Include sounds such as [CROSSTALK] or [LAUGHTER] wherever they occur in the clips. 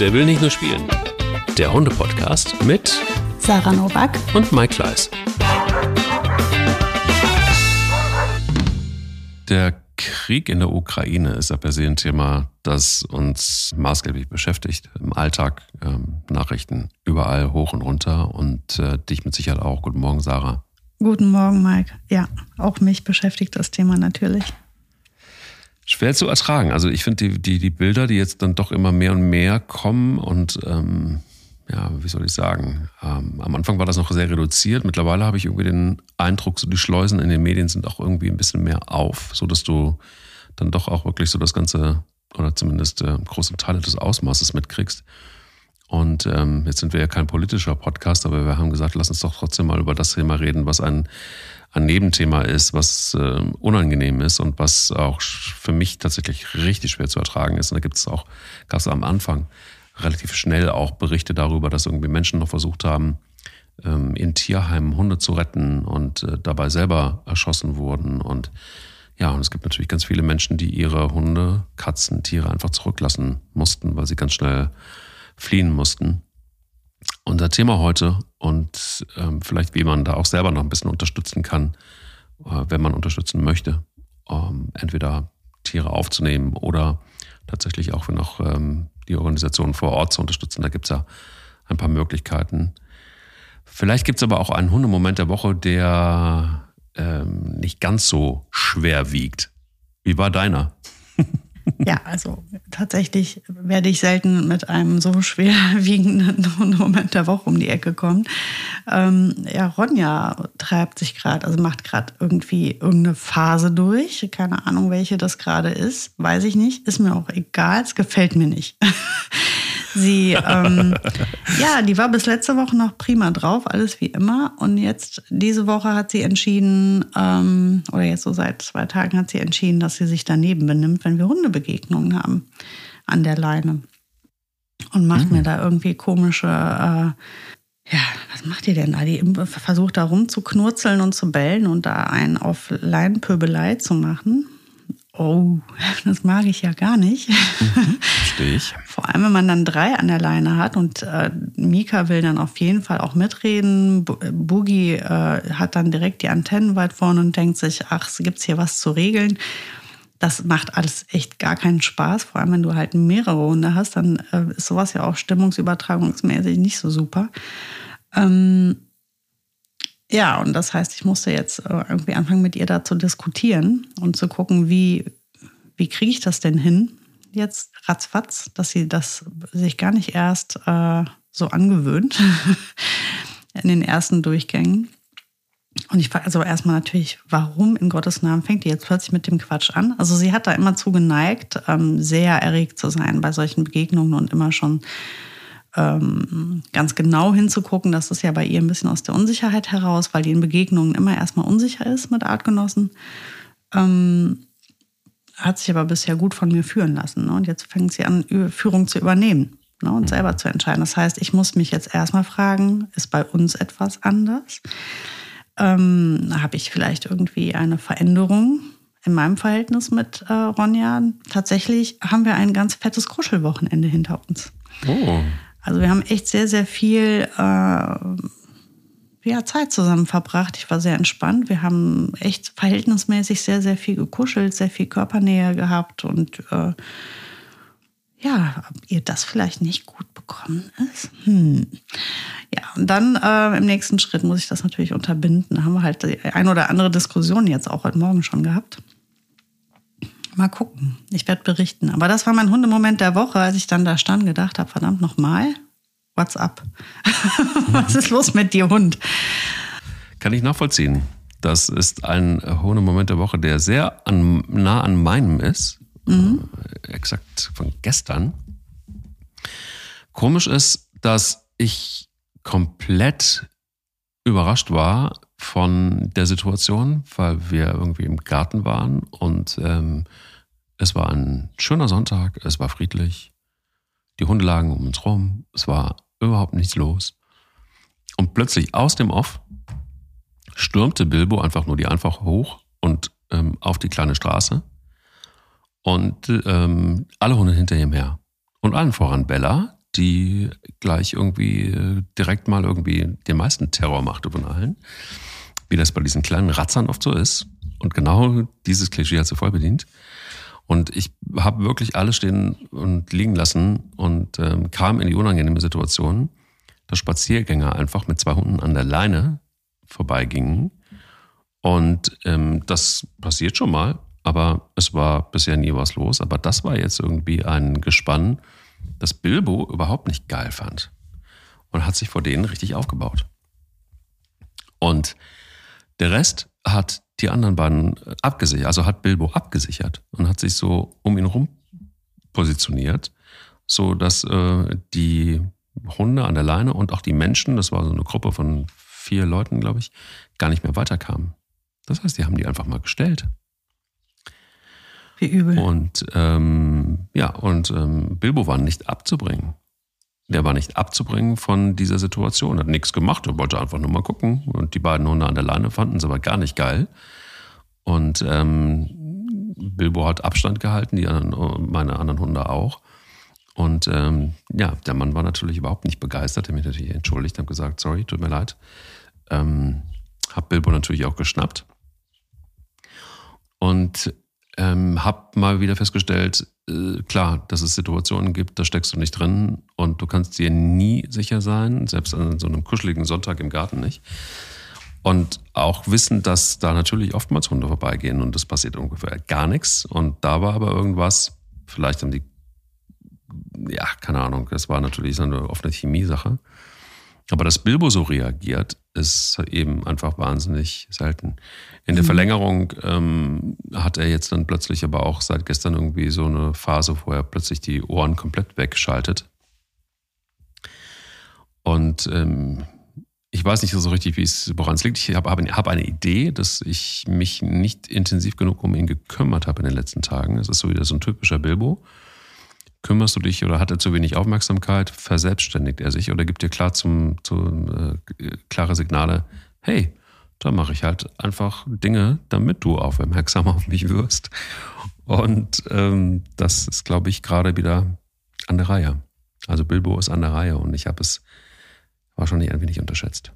Der will nicht nur spielen. Der Hunde-Podcast mit Sarah Novak und Mike Kleiss. Der Krieg in der Ukraine ist ja per se ein Thema, das uns maßgeblich beschäftigt. Im Alltag, ähm, Nachrichten überall hoch und runter und äh, dich mit Sicherheit auch. Guten Morgen, Sarah. Guten Morgen, Mike. Ja, auch mich beschäftigt das Thema natürlich. Schwer zu ertragen. Also ich finde die, die, die Bilder, die jetzt dann doch immer mehr und mehr kommen und ähm, ja, wie soll ich sagen, ähm, am Anfang war das noch sehr reduziert. Mittlerweile habe ich irgendwie den Eindruck, so die Schleusen in den Medien sind auch irgendwie ein bisschen mehr auf, so dass du dann doch auch wirklich so das Ganze oder zumindest äh, große Teile des Ausmaßes mitkriegst. Und ähm, jetzt sind wir ja kein politischer Podcast, aber wir haben gesagt, lass uns doch trotzdem mal über das Thema reden, was ein, ein Nebenthema ist, was äh, unangenehm ist und was auch für mich tatsächlich richtig schwer zu ertragen ist. Und da gibt es auch, gab es am Anfang relativ schnell auch Berichte darüber, dass irgendwie Menschen noch versucht haben, ähm, in Tierheimen Hunde zu retten und äh, dabei selber erschossen wurden. Und ja, und es gibt natürlich ganz viele Menschen, die ihre Hunde, Katzen, Tiere einfach zurücklassen mussten, weil sie ganz schnell fliehen mussten. Unser Thema heute und ähm, vielleicht wie man da auch selber noch ein bisschen unterstützen kann, äh, wenn man unterstützen möchte, ähm, entweder Tiere aufzunehmen oder tatsächlich auch noch ähm, die Organisation vor Ort zu unterstützen. Da gibt es ja ein paar Möglichkeiten. Vielleicht gibt es aber auch einen Hundemoment der Woche, der ähm, nicht ganz so schwer wiegt. Wie war deiner? Ja, also tatsächlich werde ich selten mit einem so schwerwiegenden [LAUGHS] Moment der Woche um die Ecke kommen. Ähm, ja, Ronja treibt sich gerade, also macht gerade irgendwie irgendeine Phase durch. Keine Ahnung, welche das gerade ist, weiß ich nicht. Ist mir auch egal, es gefällt mir nicht. [LAUGHS] Sie, ähm, [LAUGHS] ja, die war bis letzte Woche noch prima drauf, alles wie immer. Und jetzt, diese Woche hat sie entschieden, ähm, oder jetzt so seit zwei Tagen hat sie entschieden, dass sie sich daneben benimmt, wenn wir Hundebegegnungen haben an der Leine. Und macht mhm. mir da irgendwie komische, äh, ja, was macht die denn da? Die versucht da rumzuknurzeln und zu bellen und da einen auf Leinenpöbelei zu machen. Oh, [LAUGHS] das mag ich ja gar nicht. Mhm, verstehe ich. Vor allem, wenn man dann drei an der Leine hat und äh, Mika will dann auf jeden Fall auch mitreden. Äh, Boogie äh, hat dann direkt die Antennen weit vorne und denkt sich, ach, gibt's hier was zu regeln? Das macht alles echt gar keinen Spaß. Vor allem, wenn du halt mehrere Hunde hast, dann äh, ist sowas ja auch stimmungsübertragungsmäßig nicht so super. Ähm, ja, und das heißt, ich musste jetzt äh, irgendwie anfangen, mit ihr da zu diskutieren und zu gucken, wie, wie kriege ich das denn hin, jetzt ratzfatz, dass sie das sich gar nicht erst äh, so angewöhnt [LAUGHS] in den ersten Durchgängen. Und ich frage also erstmal natürlich, warum in Gottes Namen fängt die jetzt plötzlich mit dem Quatsch an? Also sie hat da immer zu geneigt, ähm, sehr erregt zu sein bei solchen Begegnungen und immer schon ähm, ganz genau hinzugucken. Das ist ja bei ihr ein bisschen aus der Unsicherheit heraus, weil die in Begegnungen immer erstmal unsicher ist mit Artgenossen. Ähm, hat sich aber bisher gut von mir führen lassen. Ne? Und jetzt fängt sie an, Führung zu übernehmen ne? und selber zu entscheiden. Das heißt, ich muss mich jetzt erstmal fragen, ist bei uns etwas anders? Ähm, Habe ich vielleicht irgendwie eine Veränderung in meinem Verhältnis mit äh, Ronja? Tatsächlich haben wir ein ganz fettes Kuschelwochenende hinter uns. Oh. Also wir haben echt sehr, sehr viel äh, ja, Zeit zusammen verbracht. Ich war sehr entspannt. Wir haben echt verhältnismäßig sehr, sehr viel gekuschelt, sehr viel Körpernähe gehabt und äh, ja, ob ihr das vielleicht nicht gut bekommen ist. Hm. Ja, und dann äh, im nächsten Schritt muss ich das natürlich unterbinden. Da haben wir halt die ein oder andere Diskussion jetzt auch heute Morgen schon gehabt. Mal gucken. Ich werde berichten. Aber das war mein Hundemoment der Woche, als ich dann da stand, gedacht habe, verdammt nochmal, what's up? [LAUGHS] Was ist los mit dir, Hund? Kann ich nachvollziehen. Das ist ein Hundemoment der Woche, der sehr an, nah an meinem ist. Mhm. Äh, exakt von gestern. Komisch ist, dass ich komplett überrascht war von der Situation, weil wir irgendwie im Garten waren und ähm, es war ein schöner Sonntag, es war friedlich, die Hunde lagen um uns rum, es war überhaupt nichts los. Und plötzlich aus dem Off stürmte Bilbo einfach nur die einfach hoch und ähm, auf die kleine Straße und ähm, alle Hunde hinter ihm her. Und allen voran Bella, die gleich irgendwie äh, direkt mal irgendwie den meisten Terror machte von allen. Wie das bei diesen kleinen Ratzern oft so ist. Und genau dieses Klischee hat sie voll bedient. Und ich habe wirklich alles stehen und liegen lassen und ähm, kam in die unangenehme Situation, dass Spaziergänger einfach mit zwei Hunden an der Leine vorbeigingen. Und ähm, das passiert schon mal, aber es war bisher nie was los. Aber das war jetzt irgendwie ein Gespann, das Bilbo überhaupt nicht geil fand. Und hat sich vor denen richtig aufgebaut. Und der Rest hat die anderen beiden abgesichert, also hat Bilbo abgesichert und hat sich so um ihn rum positioniert, so dass äh, die Hunde an der Leine und auch die Menschen, das war so eine Gruppe von vier Leuten, glaube ich, gar nicht mehr weiterkamen. Das heißt, die haben die einfach mal gestellt. Wie übel. Und ähm, ja, und ähm, Bilbo war nicht abzubringen. Der war nicht abzubringen von dieser Situation, hat nichts gemacht, er wollte einfach nur mal gucken. Und die beiden Hunde an der Leine fanden es aber gar nicht geil. Und ähm, Bilbo hat Abstand gehalten, die anderen, meine anderen Hunde auch. Und ähm, ja, der Mann war natürlich überhaupt nicht begeistert. Er hat mich natürlich entschuldigt, hat gesagt, sorry, tut mir leid. Ähm, hab Bilbo natürlich auch geschnappt. Und ähm, hab mal wieder festgestellt, äh, klar, dass es Situationen gibt, da steckst du nicht drin und du kannst dir nie sicher sein, selbst an so einem kuscheligen Sonntag im Garten nicht. Und auch wissen, dass da natürlich oftmals Hunde vorbeigehen und es passiert ungefähr gar nichts. Und da war aber irgendwas, vielleicht haben die, ja, keine Ahnung, das war natürlich so eine offene Chemie-Sache. Aber dass Bilbo so reagiert, ist eben einfach wahnsinnig selten. In der mhm. Verlängerung ähm, hat er jetzt dann plötzlich aber auch seit gestern irgendwie so eine Phase, wo er plötzlich die Ohren komplett wegschaltet. Und ähm, ich weiß nicht so richtig, wie es, woran es liegt. Ich habe hab eine Idee, dass ich mich nicht intensiv genug um ihn gekümmert habe in den letzten Tagen. Es ist so wieder so ein typischer Bilbo kümmerst du dich oder hat er zu wenig Aufmerksamkeit, verselbstständigt er sich oder gibt dir klar zum, zum äh, klare Signale, hey, da mache ich halt einfach Dinge, damit du aufmerksam [LAUGHS] auf mich wirst. Und ähm, das ist, glaube ich, gerade wieder an der Reihe. Also Bilbo ist an der Reihe und ich habe es wahrscheinlich ein wenig unterschätzt.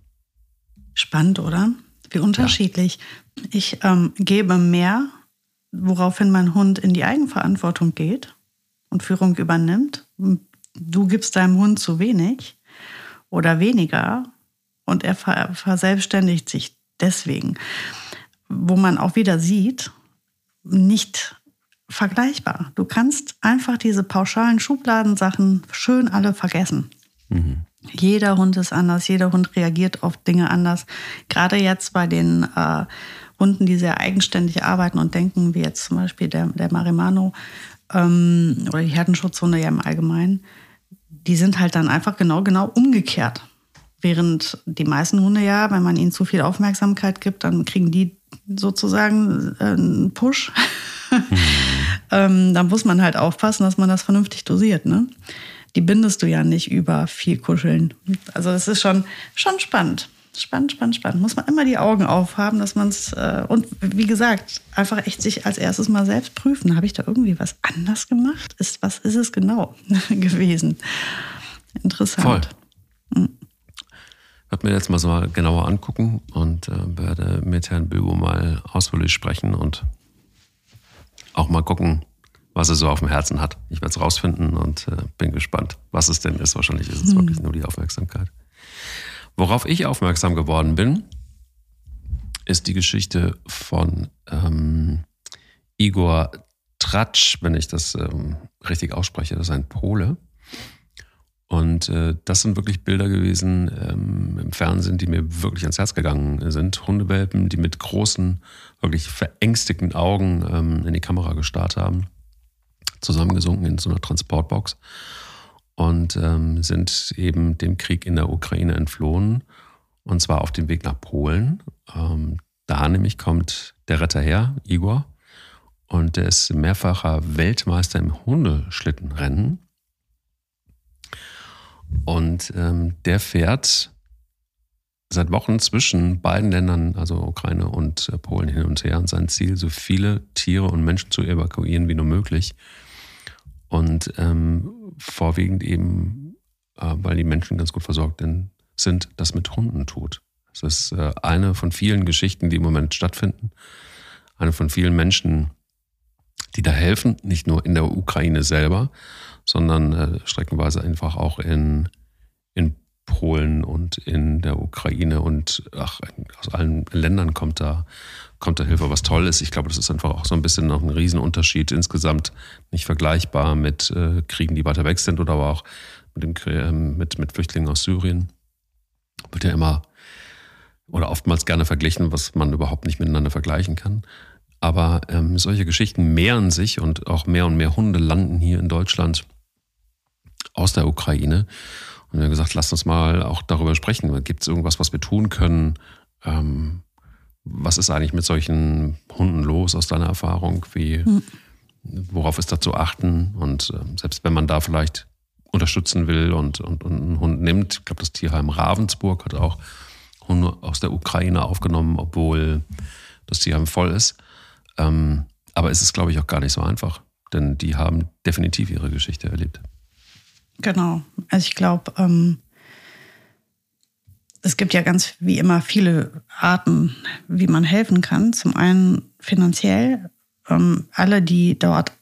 Spannend, oder? Wie unterschiedlich. Ja. Ich ähm, gebe mehr, woraufhin mein Hund in die Eigenverantwortung geht und Führung übernimmt. Du gibst deinem Hund zu wenig oder weniger und er verselbstständigt sich deswegen. Wo man auch wieder sieht, nicht vergleichbar. Du kannst einfach diese pauschalen Schubladensachen schön alle vergessen. Mhm. Jeder Hund ist anders, jeder Hund reagiert auf Dinge anders. Gerade jetzt bei den äh, Hunden, die sehr eigenständig arbeiten und denken, wie jetzt zum Beispiel der, der Marimano, ähm, oder die Herdenschutzhunde ja im Allgemeinen, die sind halt dann einfach genau, genau umgekehrt. Während die meisten Hunde ja, wenn man ihnen zu viel Aufmerksamkeit gibt, dann kriegen die sozusagen äh, einen Push. [LAUGHS] Mhm. ähm, dann muss man halt aufpassen, dass man das vernünftig dosiert. Ne? Die bindest du ja nicht über viel Kuscheln. Also das ist schon, schon spannend. Spannend, spannend, spannend. Muss man immer die Augen aufhaben, dass man es, äh, und wie gesagt, einfach echt sich als erstes mal selbst prüfen. Habe ich da irgendwie was anders gemacht? Ist, was ist es genau [LAUGHS] gewesen? Interessant. Voll. Mhm. Ich werde mir jetzt mal so mal genauer angucken und äh, werde mit Herrn Bilbo mal ausführlich sprechen und auch mal gucken, was er so auf dem Herzen hat. Ich werde es rausfinden und äh, bin gespannt, was es denn ist. Wahrscheinlich ist es mhm. wirklich nur die Aufmerksamkeit. Worauf ich aufmerksam geworden bin, ist die Geschichte von ähm, Igor Tratsch, wenn ich das ähm, richtig ausspreche. Das ist ein Pole. Und äh, das sind wirklich Bilder gewesen ähm, im Fernsehen, die mir wirklich ans Herz gegangen sind. Hundewelpen, die mit großen, wirklich verängstigten Augen ähm, in die Kamera gestarrt haben, zusammengesunken in so einer Transportbox und ähm, sind eben dem Krieg in der Ukraine entflohen und zwar auf dem Weg nach Polen. Ähm, da nämlich kommt der Retter her, Igor, und der ist mehrfacher Weltmeister im Hundeschlittenrennen. Und ähm, der fährt seit Wochen zwischen beiden Ländern, also Ukraine und äh, Polen, hin und her. Und sein Ziel, so viele Tiere und Menschen zu evakuieren wie nur möglich. Und ähm, vorwiegend eben äh, weil die Menschen ganz gut versorgt sind, das mit Hunden tut. Das ist äh, eine von vielen Geschichten, die im Moment stattfinden. Eine von vielen Menschen, die da helfen, nicht nur in der Ukraine selber, sondern äh, streckenweise einfach auch in, in Polen und in der Ukraine und ach, aus allen Ländern kommt da, kommt da Hilfe, was toll ist. Ich glaube, das ist einfach auch so ein bisschen noch ein Riesenunterschied. Insgesamt nicht vergleichbar mit äh, Kriegen, die weiter weg sind oder aber auch mit, dem, äh, mit, mit Flüchtlingen aus Syrien. Wird ja immer oder oftmals gerne verglichen, was man überhaupt nicht miteinander vergleichen kann. Aber ähm, solche Geschichten mehren sich und auch mehr und mehr Hunde landen hier in Deutschland aus der Ukraine. Und wir haben gesagt, lasst uns mal auch darüber sprechen. Gibt es irgendwas, was wir tun können? Ähm, was ist eigentlich mit solchen Hunden los aus deiner Erfahrung? Wie, hm. Worauf ist da zu achten? Und ähm, selbst wenn man da vielleicht unterstützen will und, und, und einen Hund nimmt, ich glaube, das Tierheim Ravensburg hat auch Hunde aus der Ukraine aufgenommen, obwohl das Tierheim voll ist. Ähm, aber es ist, glaube ich, auch gar nicht so einfach, denn die haben definitiv ihre Geschichte erlebt. Genau. Also ich glaube, ähm, es gibt ja ganz wie immer viele Arten, wie man helfen kann. Zum einen finanziell. Ähm, alle, die dort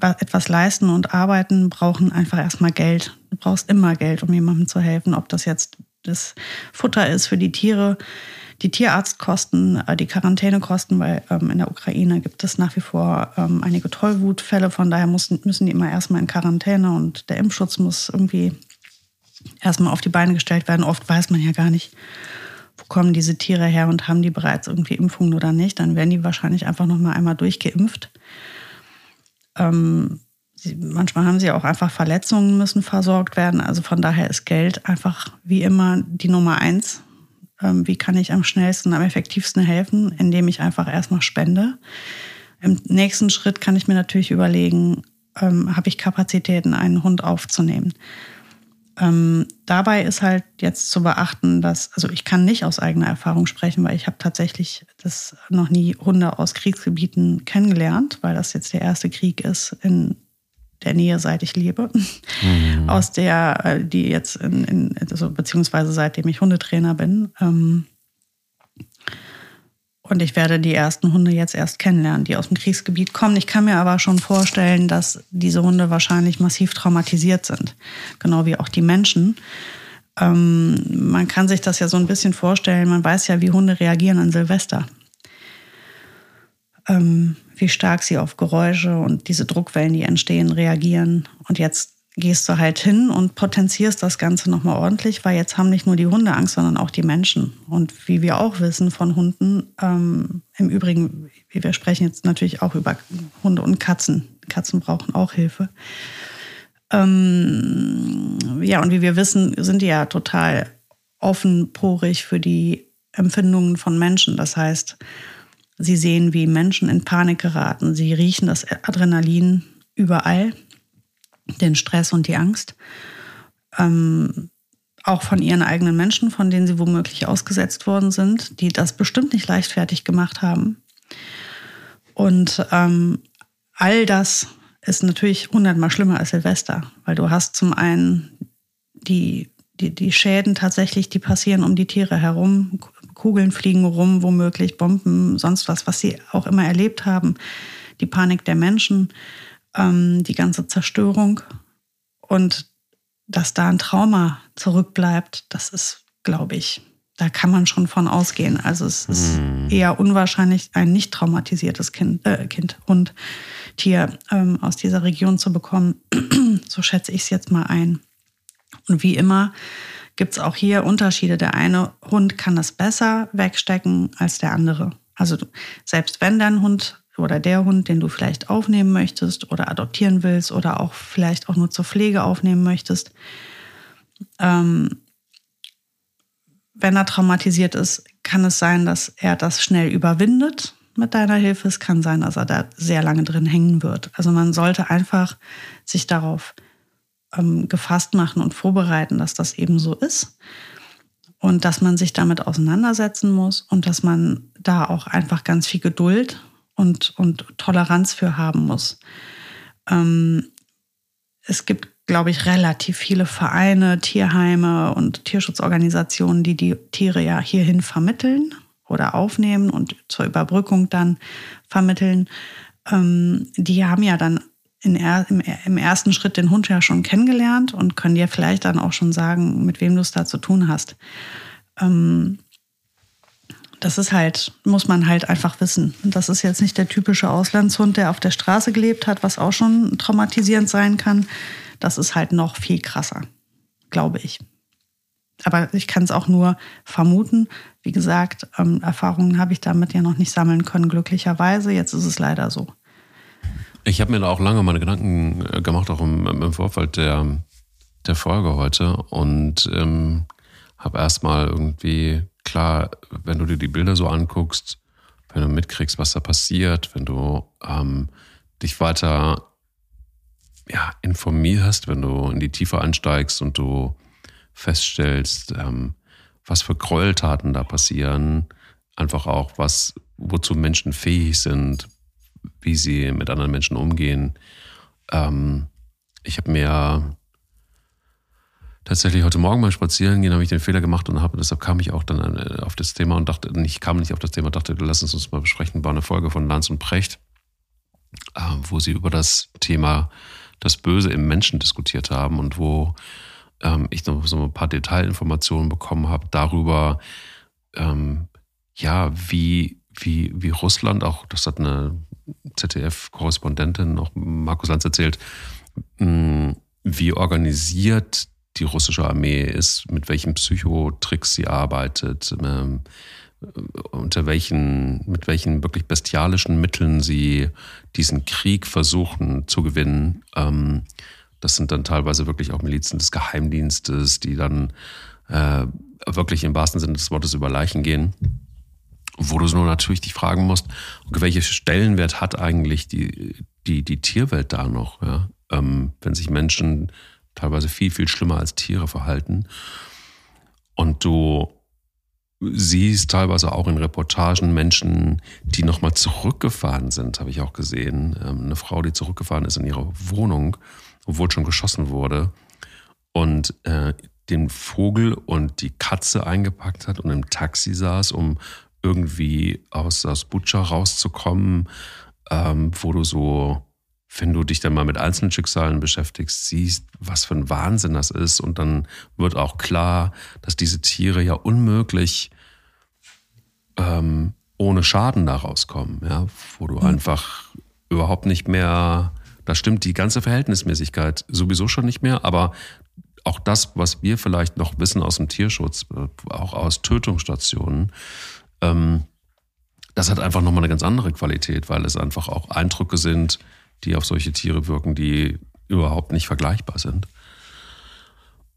etwas leisten und arbeiten, brauchen einfach erstmal Geld. Du brauchst immer Geld, um jemandem zu helfen, ob das jetzt das Futter ist für die Tiere, die Tierarztkosten, äh, die Quarantänekosten, weil ähm, in der Ukraine gibt es nach wie vor ähm, einige Tollwutfälle. Von daher müssen, müssen die immer erstmal in Quarantäne und der Impfschutz muss irgendwie erstmal auf die Beine gestellt werden. Oft weiß man ja gar nicht, wo kommen diese Tiere her und haben die bereits irgendwie Impfungen oder nicht. Dann werden die wahrscheinlich einfach nochmal einmal durchgeimpft. Ähm, sie, manchmal haben sie auch einfach Verletzungen, müssen versorgt werden. Also von daher ist Geld einfach wie immer die Nummer eins ähm, wie kann ich am schnellsten, am effektivsten helfen, indem ich einfach erstmal spende. Im nächsten Schritt kann ich mir natürlich überlegen, ähm, habe ich Kapazitäten, einen Hund aufzunehmen. Ähm, dabei ist halt jetzt zu beachten, dass, also ich kann nicht aus eigener Erfahrung sprechen, weil ich habe tatsächlich das noch nie Hunde aus Kriegsgebieten kennengelernt, weil das jetzt der erste Krieg ist in der Nähe, seit ich lebe, mhm. aus der, äh, die jetzt in, in, also beziehungsweise seitdem ich Hundetrainer bin. Ähm, und ich werde die ersten Hunde jetzt erst kennenlernen, die aus dem Kriegsgebiet kommen. Ich kann mir aber schon vorstellen, dass diese Hunde wahrscheinlich massiv traumatisiert sind, genau wie auch die Menschen. Ähm, man kann sich das ja so ein bisschen vorstellen. Man weiß ja, wie Hunde reagieren an Silvester. Ähm, wie stark sie auf Geräusche und diese Druckwellen, die entstehen, reagieren. Und jetzt gehst du halt hin und potenzierst das Ganze nochmal ordentlich, weil jetzt haben nicht nur die Hunde Angst, sondern auch die Menschen. Und wie wir auch wissen von Hunden, ähm, im Übrigen, wir sprechen jetzt natürlich auch über Hunde und Katzen. Katzen brauchen auch Hilfe. Ähm, ja, und wie wir wissen, sind die ja total offenporig für die Empfindungen von Menschen. Das heißt, Sie sehen, wie Menschen in Panik geraten. Sie riechen das Adrenalin überall, den Stress und die Angst. Ähm, auch von ihren eigenen Menschen, von denen sie womöglich ausgesetzt worden sind, die das bestimmt nicht leichtfertig gemacht haben. Und ähm, all das ist natürlich hundertmal schlimmer als Silvester, weil du hast zum einen die, die, die Schäden tatsächlich, die passieren um die Tiere herum, Kugeln fliegen rum, womöglich Bomben, sonst was, was sie auch immer erlebt haben. Die Panik der Menschen, ähm, die ganze Zerstörung und dass da ein Trauma zurückbleibt, das ist, glaube ich, da kann man schon von ausgehen. Also es ist hm. eher unwahrscheinlich, ein nicht traumatisiertes Kind, äh, Kind Hund, Tier ähm, aus dieser Region zu bekommen. [CLEARS THROAT] so schätze ich es jetzt mal ein. Und wie immer gibt es auch hier Unterschiede. Der eine Hund kann das besser wegstecken als der andere. Also selbst wenn dein Hund oder der Hund, den du vielleicht aufnehmen möchtest oder adoptieren willst oder auch vielleicht auch nur zur Pflege aufnehmen möchtest, ähm, wenn er traumatisiert ist, kann es sein, dass er das schnell überwindet mit deiner Hilfe. Es kann sein, dass er da sehr lange drin hängen wird. Also man sollte einfach sich darauf ähm, gefasst machen und vorbereiten, dass das eben so ist und dass man sich damit auseinandersetzen muss und dass man da auch einfach ganz viel Geduld und, und Toleranz für haben muss. Ähm, es gibt, glaube ich, relativ viele Vereine, Tierheime und Tierschutzorganisationen, die die Tiere ja hierhin vermitteln oder aufnehmen und zur Überbrückung dann vermitteln. Ähm, die haben ja dann er, im, im, ersten Schritt den Hund ja schon kennengelernt und können dir vielleicht dann auch schon sagen, mit wem du es da zu tun hast. Ähm, das ist halt, muss man halt einfach wissen. Und das ist jetzt nicht der typische Auslandshund, der auf der Straße gelebt hat, was auch schon traumatisierend sein kann. Das ist halt noch viel krasser, glaube ich. Aber ich kann es auch nur vermuten. Wie gesagt, ähm, Erfahrungen habe ich damit ja noch nicht sammeln können, glücklicherweise. Jetzt ist es leider so. Ich habe mir da auch lange meine Gedanken äh, gemacht, auch im, im Vorfeld der, der Folge heute. Und ähm, habe erstmal irgendwie klar, wenn du dir die Bilder so anguckst, wenn du mitkriegst, was da passiert, wenn du ähm, dich weiter ja, informierst, wenn du in die Tiefe einsteigst und du feststellst, ähm, was für Gräueltaten da passieren, einfach auch, was, wozu Menschen fähig sind, wie sie mit anderen Menschen umgehen. Ähm, ich habe mir tatsächlich heute Morgen beim Spazierengehen habe ich den Fehler gemacht und habe, deshalb kam ich auch dann äh, auf das Thema und dachte, ich kam nicht auf das Thema, dachte, lass uns uns mal besprechen, war eine Folge von Lanz und Precht, äh, wo sie über das Thema das Böse im Menschen diskutiert haben und wo ähm, ich noch so ein paar Detailinformationen bekommen habe darüber, ähm, ja, wie, wie, wie Russland, auch das hat eine ZDF-Korrespondentin, auch Markus Lanz erzählt, mh, wie organisiert die russische Armee ist, mit welchen Psychotricks sie arbeitet, ähm, unter welchen, mit welchen wirklich bestialischen Mitteln sie diesen Krieg versuchen zu gewinnen. Ähm, das sind dann teilweise wirklich auch Milizen des Geheimdienstes, die dann äh, wirklich im wahrsten Sinne des Wortes über Leichen gehen. Wo du nur natürlich dich fragen musst, okay, welche Stellenwert hat eigentlich die, die, die Tierwelt da noch? Ja? Ähm, wenn sich Menschen teilweise viel, viel schlimmer als Tiere verhalten. Und du siehst teilweise auch in Reportagen Menschen, die nochmal zurückgefahren sind, habe ich auch gesehen. Ähm, eine Frau, die zurückgefahren ist in ihre Wohnung, obwohl schon geschossen wurde und äh, den Vogel und die Katze eingepackt hat und im Taxi saß, um irgendwie aus, aus Butcher rauszukommen, ähm, wo du so wenn du dich dann mal mit einzelnen Schicksalen beschäftigst, siehst, was für ein Wahnsinn das ist. Und dann wird auch klar, dass diese Tiere ja unmöglich ähm, ohne Schaden da rauskommen, ja, wo du mhm. einfach überhaupt nicht mehr, da stimmt die ganze Verhältnismäßigkeit sowieso schon nicht mehr, aber auch das, was wir vielleicht noch wissen aus dem Tierschutz, äh, auch aus Tötungsstationen, ähm, das hat einfach nochmal eine ganz andere Qualität, weil es einfach auch Eindrücke sind, die auf solche Tiere wirken, die überhaupt nicht vergleichbar sind.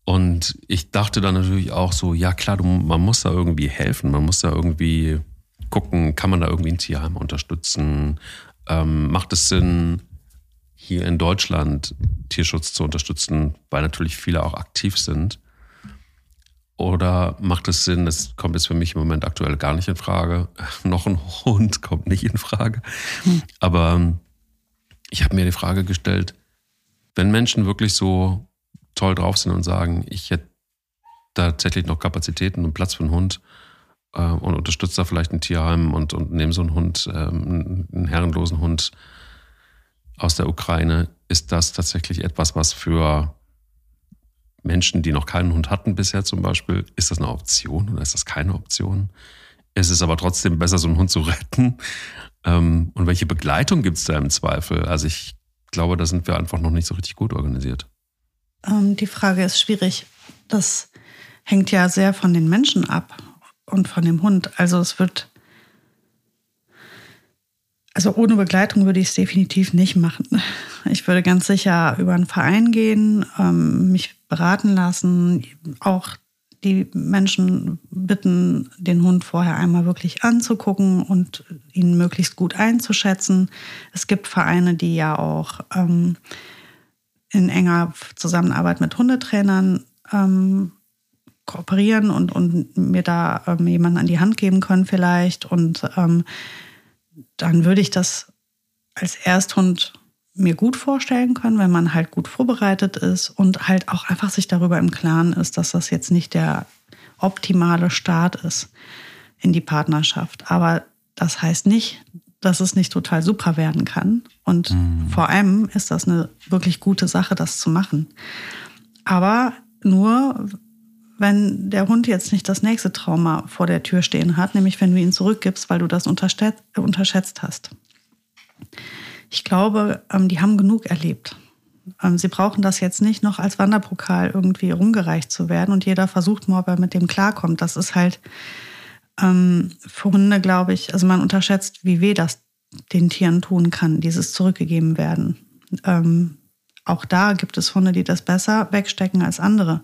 Und ich dachte dann natürlich auch so, ja klar, du, man muss da irgendwie helfen, man muss da irgendwie gucken, kann man da irgendwie ein Tierheim unterstützen? Ähm, macht es Sinn, hier in Deutschland Tierschutz zu unterstützen, weil natürlich viele auch aktiv sind? Oder macht es Sinn, das kommt jetzt für mich im Moment aktuell gar nicht in Frage, [LAUGHS] noch ein Hund kommt nicht in Frage, aber ich habe mir die Frage gestellt, wenn Menschen wirklich so toll drauf sind und sagen, ich hätte tatsächlich noch Kapazitäten und Platz für einen Hund äh, und unterstütze da vielleicht ein Tierheim und, und nehme so einen Hund, ähm, einen herrenlosen Hund aus der Ukraine, ist das tatsächlich etwas, was für Menschen, die noch keinen Hund hatten bisher zum Beispiel, ist das eine Option oder ist das keine Option? Es ist aber trotzdem besser, so einen Hund zu retten, ähm, und welche Begleitung gibt es da im Zweifel? Also ich glaube, da sind wir einfach noch nicht so richtig gut organisiert. Ähm, die Frage ist schwierig. Das hängt ja sehr von den Menschen ab und von dem Hund. Also es wird, also ohne Begleitung würde ich es definitiv nicht machen. Ich würde ganz sicher über einen Verein gehen, ähm, mich beraten lassen, auch die Menschen bitten, den Hund vorher einmal wirklich anzugucken und ihn möglichst gut einzuschätzen. Es gibt Vereine, die ja auch ähm, in enger Zusammenarbeit mit Hundetrainern ähm, kooperieren und, und mir da ähm, jemanden an die Hand geben können vielleicht. Und ähm, dann würde ich das als Ersthund mir gut vorstellen können, wenn man halt gut vorbereitet ist und halt auch einfach sich darüber im Klaren ist, dass das jetzt nicht der optimale Start ist in die Partnerschaft. Aber das heißt nicht, dass es nicht total super werden kann. Und mhm. vor allem ist das eine wirklich gute Sache, das zu machen. Aber nur, wenn der Hund jetzt nicht das nächste Trauma vor der Tür stehen hat, nämlich wenn du ihn zurückgibst, weil du das unterschätzt hast. Ich glaube, ähm, die haben genug erlebt. Ähm, sie brauchen das jetzt nicht noch als Wanderpokal irgendwie rumgereicht zu werden und jeder versucht mal, ob er mit dem klarkommt. Das ist halt ähm, für Hunde, glaube ich, also man unterschätzt, wie weh das den Tieren tun kann, dieses zurückgegeben werden. Ähm, auch da gibt es Hunde, die das besser wegstecken als andere.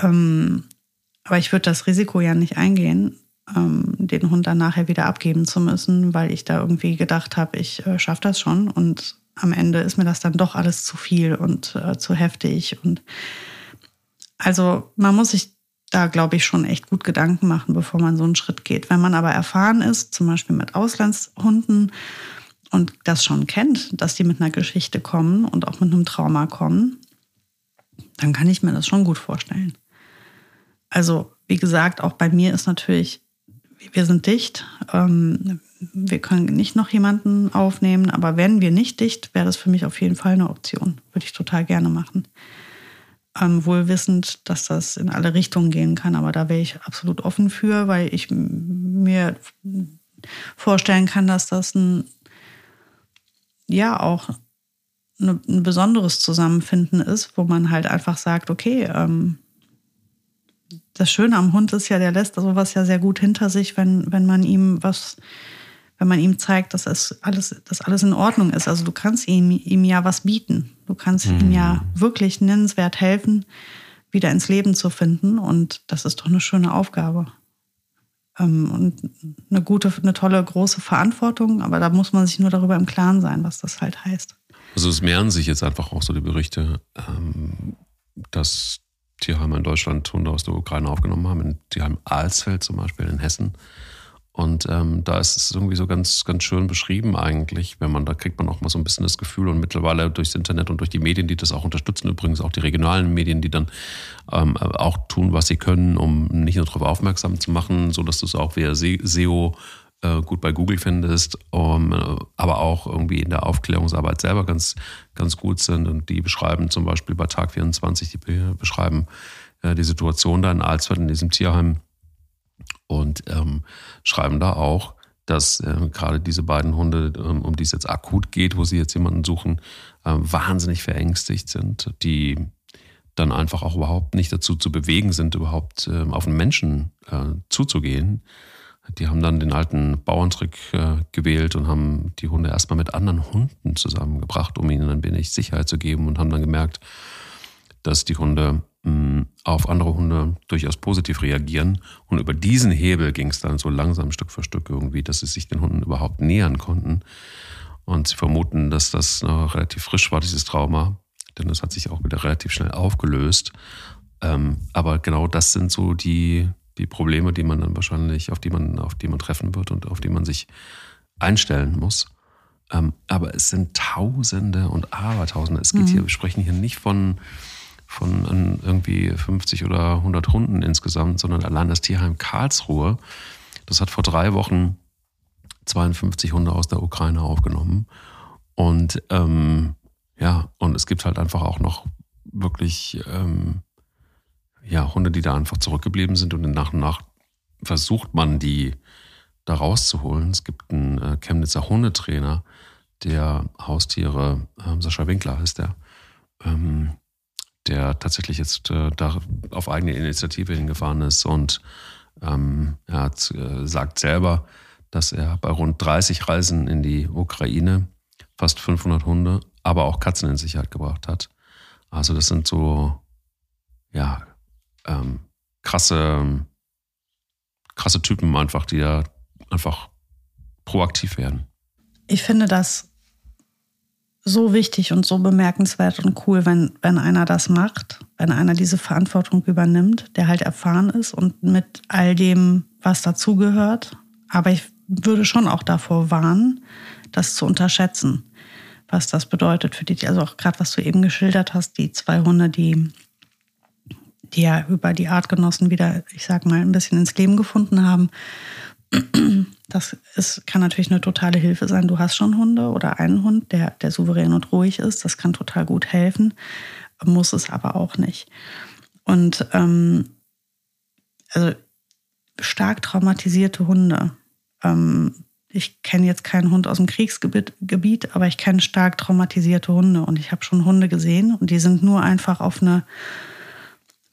Ähm, aber ich würde das Risiko ja nicht eingehen, ähm, den Hund dann nachher wieder abgeben zu müssen, weil ich da irgendwie gedacht habe, ich äh, schaffe das schon. Und am Ende ist mir das dann doch alles zu viel und äh, zu heftig. Und also man muss sich da, glaube ich, schon echt gut Gedanken machen, bevor man so einen Schritt geht. Wenn man aber erfahren ist, zum Beispiel mit Auslandshunden und das schon kennt, dass die mit einer Geschichte kommen und auch mit einem Trauma kommen, dann kann ich mir das schon gut vorstellen. Also, wie gesagt, auch bei mir ist natürlich, wir sind dicht. Ähm, wir können nicht noch jemanden aufnehmen, aber wenn wir nicht dicht, wäre das für mich auf jeden Fall eine Option. Würde ich total gerne machen ähm, wohl wissend, dass das in alle Richtungen gehen kann. Aber da wäre ich absolut offen für, weil ich mir vorstellen kann, dass das ein, ja, auch eine, ein besonderes Zusammenfinden ist, wo man halt einfach sagt, okay, ähm, das Schöne am Hund ist ja, der lässt sowas ja sehr gut hinter sich, wenn, wenn man ihm was wenn man ihm zeigt, dass es alles, dass alles in Ordnung ist. Also du kannst ihm, ihm ja was bieten. Du kannst mhm. ihm ja wirklich nennenswert helfen, wieder ins Leben zu finden. Und das ist doch eine schöne Aufgabe. Ähm, und eine gute, eine tolle, große Verantwortung. Aber da muss man sich nur darüber im Klaren sein, was das halt heißt. Also es mehren sich jetzt einfach auch so die Berichte, ähm, dass Tierheime in Deutschland Hunde aus der Ukraine aufgenommen haben. In Tierheim Alsfeld zum Beispiel in Hessen und ähm, da ist es irgendwie so ganz, ganz schön beschrieben eigentlich, wenn man, da kriegt man auch mal so ein bisschen das Gefühl und mittlerweile durchs Internet und durch die Medien, die das auch unterstützen, übrigens auch die regionalen Medien, die dann ähm, auch tun, was sie können, um nicht nur darauf aufmerksam zu machen, so dass du es auch via SEO äh, gut bei Google findest, um, äh, aber auch irgendwie in der Aufklärungsarbeit selber ganz, ganz gut sind. Und die beschreiben zum Beispiel bei Tag 24, die beschreiben äh, die Situation da in Alsfeld in diesem Tierheim und ähm, schreiben da auch, dass äh, gerade diese beiden Hunde, ähm, um die es jetzt akut geht, wo sie jetzt jemanden suchen, äh, wahnsinnig verängstigt sind, die dann einfach auch überhaupt nicht dazu zu bewegen sind, überhaupt äh, auf einen Menschen äh, zuzugehen. Die haben dann den alten Bauerntrick äh, gewählt und haben die Hunde erstmal mit anderen Hunden zusammengebracht, um ihnen ein wenig Sicherheit zu geben und haben dann gemerkt, dass die Hunde auf andere Hunde durchaus positiv reagieren. Und über diesen Hebel ging es dann so langsam Stück für Stück irgendwie, dass sie sich den Hunden überhaupt nähern konnten. Und sie vermuten, dass das noch relativ frisch war, dieses Trauma, denn es hat sich auch wieder relativ schnell aufgelöst. Ähm, aber genau das sind so die, die Probleme, die man dann wahrscheinlich, auf die man, auf die man treffen wird und auf die man sich einstellen muss. Ähm, aber es sind Tausende und Abertausende. Es geht mhm. hier, wir sprechen hier nicht von von irgendwie 50 oder 100 Hunden insgesamt, sondern allein das Tierheim Karlsruhe, das hat vor drei Wochen 52 Hunde aus der Ukraine aufgenommen. Und ähm, ja, und es gibt halt einfach auch noch wirklich ähm, ja, Hunde, die da einfach zurückgeblieben sind und nach und nach versucht man, die da rauszuholen. Es gibt einen äh, Chemnitzer Hundetrainer, der Haustiere, äh, Sascha Winkler heißt der, ähm, der tatsächlich jetzt äh, da auf eigene Initiative hingefahren ist und ähm, er hat, äh, sagt selber, dass er bei rund 30 Reisen in die Ukraine fast 500 Hunde, aber auch Katzen in Sicherheit gebracht hat. Also das sind so, ja, ähm, krasse, krasse Typen einfach, die da einfach proaktiv werden. Ich finde das so wichtig und so bemerkenswert und cool, wenn, wenn einer das macht, wenn einer diese Verantwortung übernimmt, der halt erfahren ist und mit all dem, was dazugehört. Aber ich würde schon auch davor warnen, das zu unterschätzen. was das bedeutet für die, also auch gerade was du eben geschildert hast, die zwei Hunde, die, die ja über die Artgenossen wieder, ich sag mal, ein bisschen ins Leben gefunden haben. Das ist, kann natürlich eine totale Hilfe sein. Du hast schon Hunde oder einen Hund, der, der souverän und ruhig ist. Das kann total gut helfen, muss es aber auch nicht. Und ähm, also stark traumatisierte Hunde. Ähm, ich kenne jetzt keinen Hund aus dem Kriegsgebiet, aber ich kenne stark traumatisierte Hunde und ich habe schon Hunde gesehen und die sind nur einfach auf eine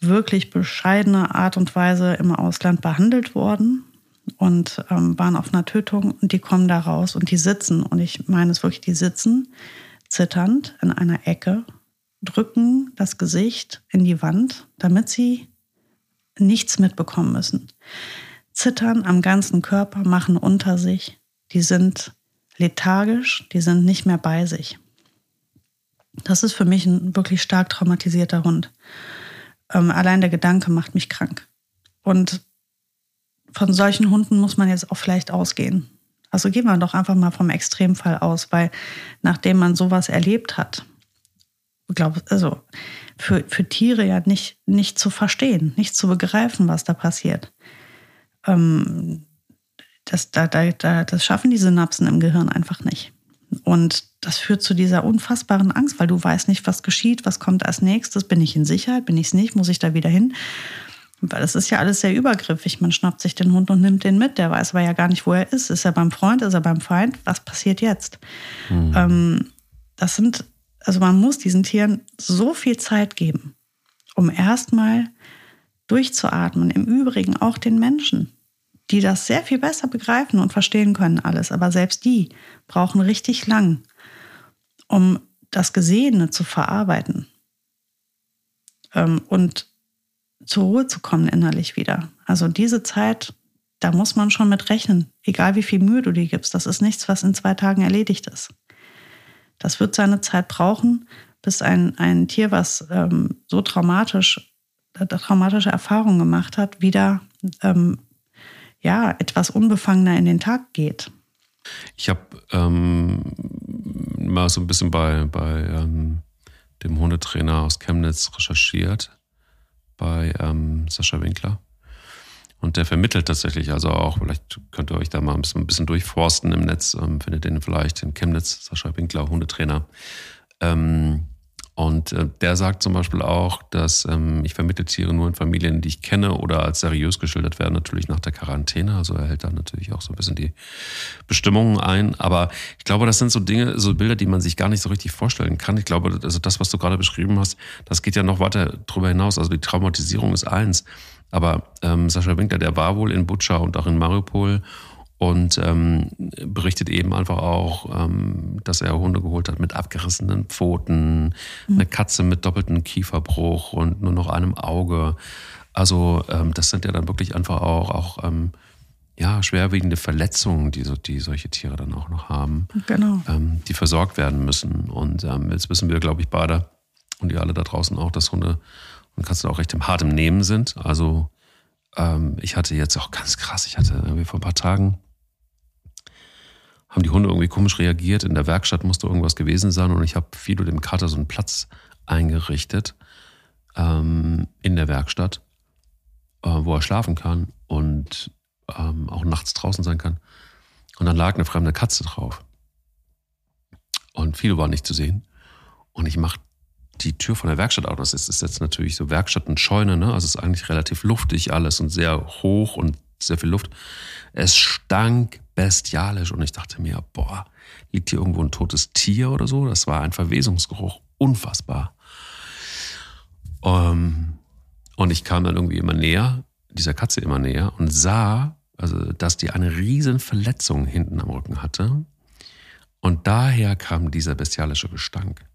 wirklich bescheidene Art und Weise im Ausland behandelt worden und ähm, waren auf einer Tötung und die kommen da raus und die sitzen und ich meine es wirklich, die sitzen zitternd in einer Ecke, drücken das Gesicht in die Wand, damit sie nichts mitbekommen müssen. Zittern am ganzen Körper, machen unter sich, die sind lethargisch, die sind nicht mehr bei sich. Das ist für mich ein wirklich stark traumatisierter Hund. Ähm, allein der Gedanke macht mich krank. Und von solchen Hunden muss man jetzt auch vielleicht ausgehen. Also gehen wir doch einfach mal vom Extremfall aus, weil nachdem man sowas erlebt hat, glaube also für, für Tiere ja nicht, nicht zu verstehen, nicht zu begreifen, was da passiert. Ähm, das, da, da, da, das schaffen die Synapsen im Gehirn einfach nicht. Und das führt zu dieser unfassbaren Angst, weil du weißt nicht, was geschieht, was kommt als nächstes. Bin ich in Sicherheit? Bin ich es nicht? Muss ich da wieder hin? Weil das ist ja alles sehr übergriffig. Man schnappt sich den Hund und nimmt den mit. Der weiß aber ja gar nicht, wo er ist. Ist er beim Freund? Ist er beim Feind? Was passiert jetzt? Mhm. Ähm, das sind, also man muss diesen Tieren so viel Zeit geben, um erstmal durchzuatmen. Im Übrigen auch den Menschen die das sehr viel besser begreifen und verstehen können alles. Aber selbst die brauchen richtig lang, um das Gesehene zu verarbeiten ähm, und zur Ruhe zu kommen innerlich wieder. Also diese Zeit, da muss man schon mit rechnen, egal wie viel Mühe du dir gibst. Das ist nichts, was in zwei Tagen erledigt ist. Das wird seine Zeit brauchen, bis ein, ein Tier, was ähm, so traumatisch, äh, traumatische Erfahrungen gemacht hat, wieder ähm, ja, etwas unbefangener in den Tag geht. Ich habe ähm, mal so ein bisschen bei, bei ähm, dem Hundetrainer aus Chemnitz recherchiert, bei ähm, Sascha Winkler. Und der vermittelt tatsächlich, also auch, vielleicht könnt ihr euch da mal ein bisschen, ein bisschen durchforsten im Netz, ähm, findet den vielleicht in Chemnitz, Sascha Winkler, Hundetrainer. Ähm, und äh, der sagt zum Beispiel auch, dass ähm, ich vermittle Tiere nur in Familien, die ich kenne oder als seriös geschildert werden, natürlich nach der Quarantäne. Also er hält da natürlich auch so ein bisschen die Bestimmungen ein. Aber ich glaube, das sind so Dinge, so Bilder, die man sich gar nicht so richtig vorstellen kann. Ich glaube, also das, was du gerade beschrieben hast, das geht ja noch weiter drüber hinaus. Also die Traumatisierung ist eins. Aber ähm, Sascha Winkler, der war wohl in Butscha und auch in Mariupol und ähm, berichtet eben einfach auch, ähm, dass er Hunde geholt hat mit abgerissenen Pfoten, mhm. eine Katze mit doppeltem Kieferbruch und nur noch einem Auge. Also ähm, das sind ja dann wirklich einfach auch, auch ähm, ja, schwerwiegende Verletzungen, die, so, die solche Tiere dann auch noch haben, genau. Ähm, die versorgt werden müssen. Und ähm, jetzt wissen wir, glaube ich, beide und die alle da draußen auch, dass Hunde und Katzen auch recht im hart im Nehmen sind. Also ich hatte jetzt auch ganz krass, ich hatte irgendwie vor ein paar Tagen haben die Hunde irgendwie komisch reagiert. In der Werkstatt musste irgendwas gewesen sein und ich habe Fido dem Kater so einen Platz eingerichtet ähm, in der Werkstatt, äh, wo er schlafen kann und ähm, auch nachts draußen sein kann. Und dann lag eine fremde Katze drauf. Und Fido war nicht zu sehen. Und ich mache die Tür von der Werkstatt auf. Das ist, ist jetzt natürlich so Werkstatt und Scheune, ne? Also es ist eigentlich relativ luftig alles und sehr hoch und sehr viel Luft. Es stank bestialisch und ich dachte mir, boah, liegt hier irgendwo ein totes Tier oder so? Das war ein Verwesungsgeruch, unfassbar. Um, und ich kam dann irgendwie immer näher, dieser Katze immer näher und sah, also, dass die eine riesen Verletzung hinten am Rücken hatte. Und daher kam dieser bestialische Gestank.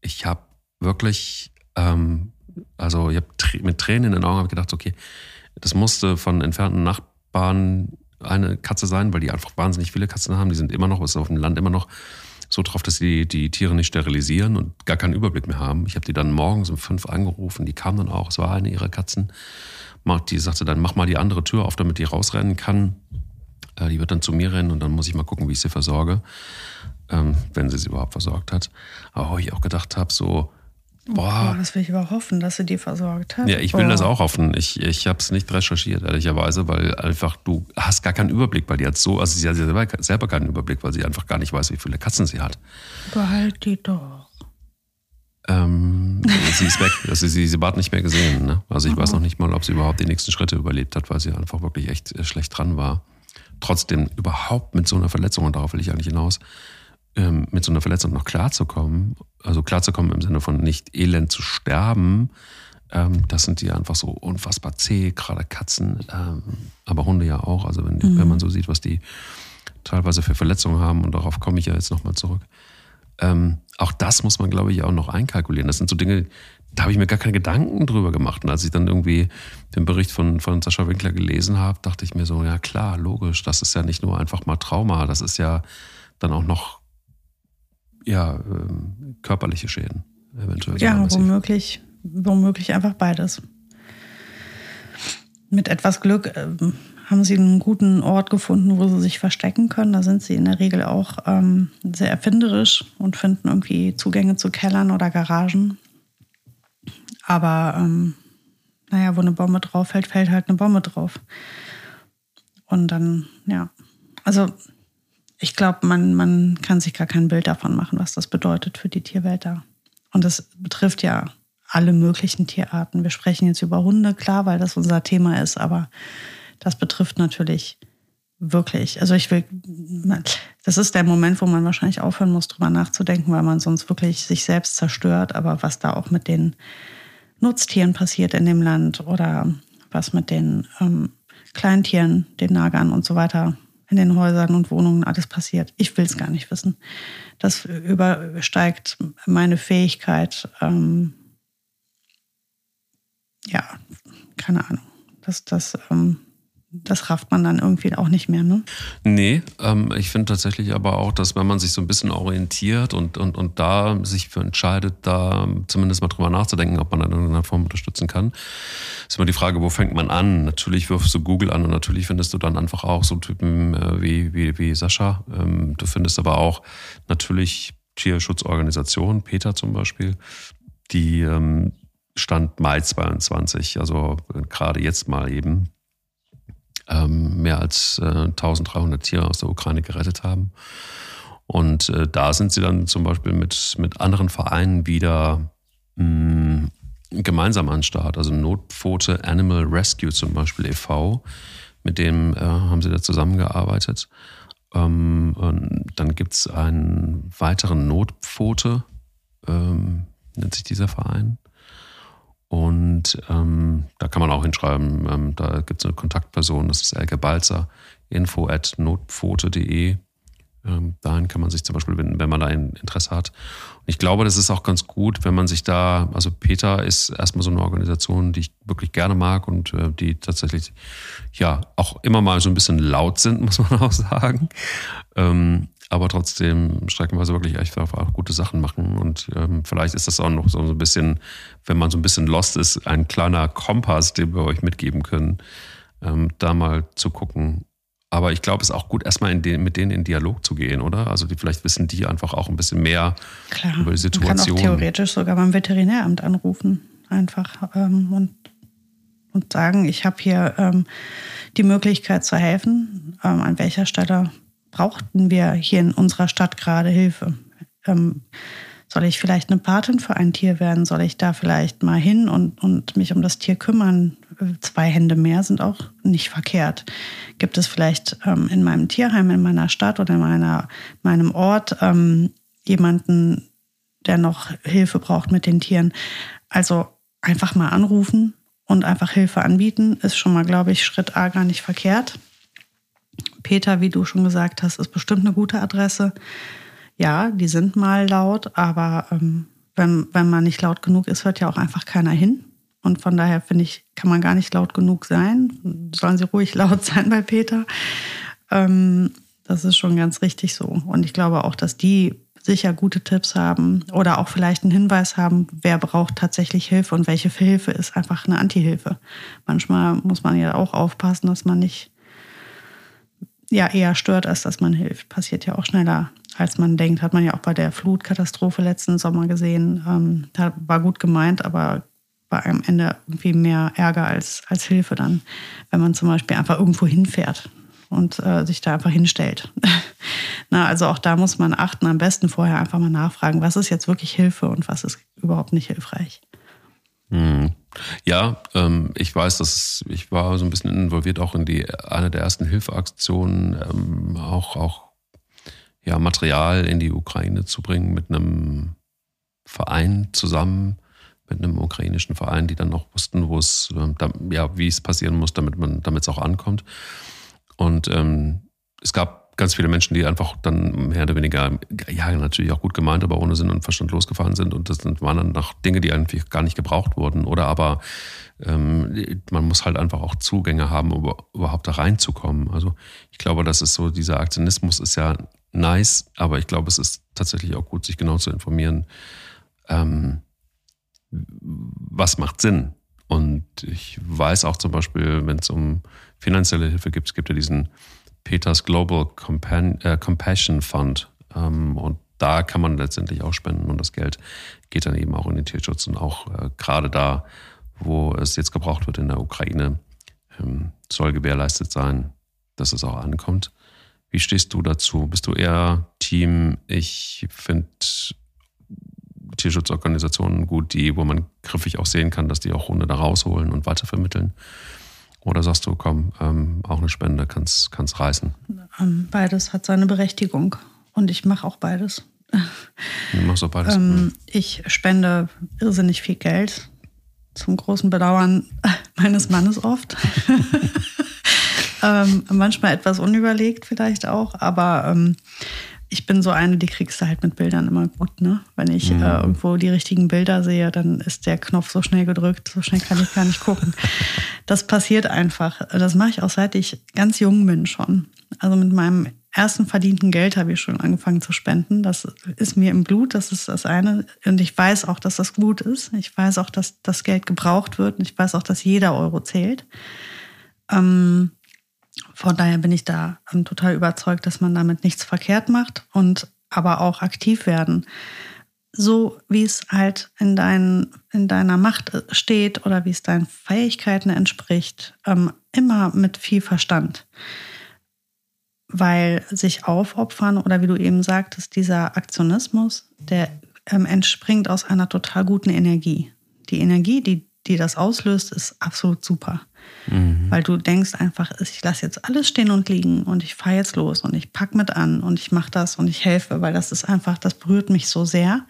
Ich habe wirklich, ähm, also ich habe mit Tränen in den Augen gedacht, okay, das musste von entfernten Nachbarn eine Katze sein, weil die einfach wahnsinnig viele Katzen haben. Die sind immer noch, ist auf dem Land immer noch so drauf, dass sie die Tiere nicht sterilisieren und gar keinen Überblick mehr haben. Ich habe die dann morgens um fünf angerufen, die kam dann auch, es war eine ihrer Katzen. Die sagte dann, mach mal die andere Tür auf, damit die rausrennen kann. Äh, die wird dann zu mir rennen und dann muss ich mal gucken, wie ich sie versorge. ähm, wenn sie sie überhaupt versorgt hat. Aber wo ich auch gedacht habe, so, boah. Oh, das will ich aber hoffen, dass sie die versorgt hat. Ja, ich will oh. das auch hoffen. Ich, ich habe es nicht recherchiert, ehrlicherweise, weil einfach du hast gar keinen Überblick, weil die hat so, also sie hat selber, selber keinen Überblick, weil sie einfach gar nicht weiß, wie viele Katzen sie hat. Behalt die doch. Ähm, [LAUGHS] sie ist weg. Also sie, sie hat nicht mehr gesehen. Ne? Also ich weiß noch nicht mal, ob sie überhaupt die nächsten Schritte überlebt hat, weil sie einfach wirklich echt äh, schlecht dran war. Trotzdem überhaupt mit so einer Verletzung, und darauf will ich eigentlich hinaus, ähm, mit so einer Verletzung noch klarzukommen, also klarzukommen im Sinne von nicht elend zu sterben, ähm, das sind die einfach so unfassbar zäh, gerade Katzen, ähm, aber Hunde ja auch. Also wenn, Mhm. wenn man so sieht, was die teilweise für Verletzungen haben, und darauf komme ich ja jetzt nochmal zurück. Ähm, auch das muss man, glaube ich, auch noch einkalkulieren. Das sind so Dinge, da habe ich mir gar keine Gedanken drüber gemacht. Und als ich dann irgendwie den Bericht von, von Sascha Winkler gelesen habe, dachte ich mir so, ja klar, logisch, das ist ja nicht nur einfach mal Trauma, das ist ja dann auch noch ja, ähm, körperliche Schäden eventuell. Ja, womöglich, womöglich einfach beides. Mit etwas Glück ähm, haben sie einen guten Ort gefunden, wo sie sich verstecken können. Da sind sie in der Regel auch ähm, sehr erfinderisch und finden irgendwie Zugänge zu Kellern oder Garagen. Aber ähm, naja, wo eine Bombe drauf fällt, fällt halt eine Bombe drauf. Und dann, ja. Also ich glaube, man, man kann sich gar kein Bild davon machen, was das bedeutet für die Tierwelt da. Und das betrifft ja alle möglichen Tierarten. Wir sprechen jetzt über Hunde, klar, weil das unser Thema ist, aber das betrifft natürlich wirklich. Also ich will, das ist der Moment, wo man wahrscheinlich aufhören muss, drüber nachzudenken, weil man sonst wirklich sich selbst zerstört. Aber was da auch mit den Nutztieren passiert in dem Land oder was mit den ähm, Kleintieren, den Nagern und so weiter in den Häusern und Wohnungen alles passiert. Ich will es gar nicht wissen. Das übersteigt meine Fähigkeit, ähm, ja, keine Ahnung. Das, das, ähm, das rafft man dann irgendwie auch nicht mehr, ne? Nee, ähm, ich finde tatsächlich aber auch, dass wenn man sich so ein bisschen orientiert und, und, und da sich für entscheidet, da zumindest mal drüber nachzudenken, ob man in irgendeiner Form unterstützen kann, ist immer die Frage, wo fängt man an? Natürlich wirfst du Google an und natürlich findest du dann einfach auch so Typen äh, wie, wie, wie Sascha. Ähm, du findest aber auch natürlich Tierschutzorganisationen, Peter zum Beispiel, die ähm, Stand Mai 22, also gerade jetzt mal eben, ähm, mehr als äh, 1300 Tiere aus der Ukraine gerettet haben. Und äh, da sind sie dann zum Beispiel mit, mit anderen Vereinen wieder mh, gemeinsam an Start. Also Notpfote Animal Rescue zum Beispiel e.V., mit dem äh, haben sie da zusammengearbeitet. Ähm, und dann gibt es einen weiteren Notpfote, ähm, nennt sich dieser Verein. Und ähm, da kann man auch hinschreiben, ähm, da gibt es eine Kontaktperson, das ist Elke Balzer, info at notpfote.de. Ähm, dahin kann man sich zum Beispiel wenden, wenn man da ein Interesse hat. Und ich glaube, das ist auch ganz gut, wenn man sich da, also Peter ist erstmal so eine Organisation, die ich wirklich gerne mag und äh, die tatsächlich ja auch immer mal so ein bisschen laut sind, [LAUGHS] muss man auch sagen. Ähm, aber trotzdem streckenweise wirklich echt auch gute Sachen machen. Und ähm, vielleicht ist das auch noch so ein bisschen, wenn man so ein bisschen lost ist, ein kleiner Kompass, den wir euch mitgeben können, ähm, da mal zu gucken. Aber ich glaube, es ist auch gut, erstmal in den, mit denen in Dialog zu gehen, oder? Also die, vielleicht wissen die einfach auch ein bisschen mehr Klar. über die Man Situation. kann auch theoretisch sogar beim Veterinäramt anrufen, einfach ähm, und, und sagen, ich habe hier ähm, die Möglichkeit zu helfen. Ähm, an welcher Stelle brauchten wir hier in unserer Stadt gerade Hilfe? Ähm, soll ich vielleicht eine Patin für ein Tier werden? Soll ich da vielleicht mal hin und, und mich um das Tier kümmern? Zwei Hände mehr sind auch nicht verkehrt. Gibt es vielleicht ähm, in meinem Tierheim, in meiner Stadt oder in meiner, meinem Ort ähm, jemanden, der noch Hilfe braucht mit den Tieren? Also einfach mal anrufen und einfach Hilfe anbieten, ist schon mal, glaube ich, Schritt A gar nicht verkehrt. Peter, wie du schon gesagt hast, ist bestimmt eine gute Adresse. Ja, die sind mal laut, aber ähm, wenn, wenn man nicht laut genug ist, hört ja auch einfach keiner hin. Und von daher finde ich, kann man gar nicht laut genug sein. Sollen sie ruhig [LAUGHS] laut sein bei Peter. Ähm, das ist schon ganz richtig so. Und ich glaube auch, dass die sicher gute Tipps haben oder auch vielleicht einen Hinweis haben, wer braucht tatsächlich Hilfe und welche Hilfe ist einfach eine Antihilfe. Manchmal muss man ja auch aufpassen, dass man nicht ja eher stört, als dass man hilft. Passiert ja auch schneller, als man denkt. Hat man ja auch bei der Flutkatastrophe letzten Sommer gesehen. Ähm, da war gut gemeint, aber war am Ende irgendwie mehr Ärger als, als Hilfe dann, wenn man zum Beispiel einfach irgendwo hinfährt und äh, sich da einfach hinstellt. [LAUGHS] Na, also auch da muss man achten, am besten vorher einfach mal nachfragen, was ist jetzt wirklich Hilfe und was ist überhaupt nicht hilfreich. Mhm. Ja, ähm, ich weiß, dass ich war so ein bisschen involviert auch in die eine der ersten Hilfeaktionen, ähm, auch auch ja Material in die Ukraine zu bringen mit einem Verein zusammen, mit einem ukrainischen Verein, die dann noch wussten, wo es äh, ja wie es passieren muss, damit man damit es auch ankommt. Und ähm, es gab ganz viele Menschen, die einfach dann mehr oder weniger, ja, natürlich auch gut gemeint, aber ohne Sinn und Verstand losgefahren sind. Und das waren dann noch Dinge, die eigentlich gar nicht gebraucht wurden. Oder aber ähm, man muss halt einfach auch Zugänge haben, um überhaupt da reinzukommen. Also ich glaube, das ist so, dieser Aktionismus ist ja nice, aber ich glaube, es ist tatsächlich auch gut, sich genau zu informieren, ähm, was macht Sinn. Und ich weiß auch zum Beispiel, wenn es um finanzielle Hilfe gibt, es gibt ja diesen Peters Global Compan äh, Compassion Fund. Ähm, und da kann man letztendlich auch spenden und das Geld geht dann eben auch in den Tierschutz und auch äh, gerade da, wo es jetzt gebraucht wird in der Ukraine, ähm, soll gewährleistet sein, dass es auch ankommt. Wie stehst du dazu? Bist du eher Team, ich finde Tierschutzorganisationen gut, die, wo man griffig auch sehen kann, dass die auch Hunde da rausholen und weitervermitteln? Oder sagst du, komm, ähm, auch eine Spende kann es reißen? Ähm, beides hat seine Berechtigung. Und ich mache auch beides. Du machst auch beides. Ähm, ich spende irrsinnig viel Geld. Zum großen Bedauern [LAUGHS] meines Mannes oft. [LAUGHS] ähm, manchmal etwas unüberlegt vielleicht auch, aber ähm, ich bin so eine, die kriegst du halt mit Bildern immer gut, ne? Wenn ich mhm. äh, irgendwo die richtigen Bilder sehe, dann ist der Knopf so schnell gedrückt, so schnell kann ich gar nicht gucken. [LAUGHS] Das passiert einfach. Das mache ich auch seit ich ganz jung bin schon. Also mit meinem ersten verdienten Geld habe ich schon angefangen zu spenden. Das ist mir im Blut, das ist das eine. Und ich weiß auch, dass das gut ist. Ich weiß auch, dass das Geld gebraucht wird. Und ich weiß auch, dass jeder Euro zählt. Ähm, von daher bin ich da ähm, total überzeugt, dass man damit nichts verkehrt macht und aber auch aktiv werden. So wie es halt in, dein, in deiner Macht äh, steht oder wie es deinen Fähigkeiten entspricht, ähm, immer mit viel Verstand. Weil sich aufopfern oder wie du eben sagtest, dieser Aktionismus, der ähm, entspringt aus einer total guten Energie. Die Energie, die, die das auslöst, ist absolut super. Mhm. Weil du denkst einfach, ich lasse jetzt alles stehen und liegen und ich fahre jetzt los und ich packe mit an und ich mache das und ich helfe, weil das ist einfach, das berührt mich so sehr.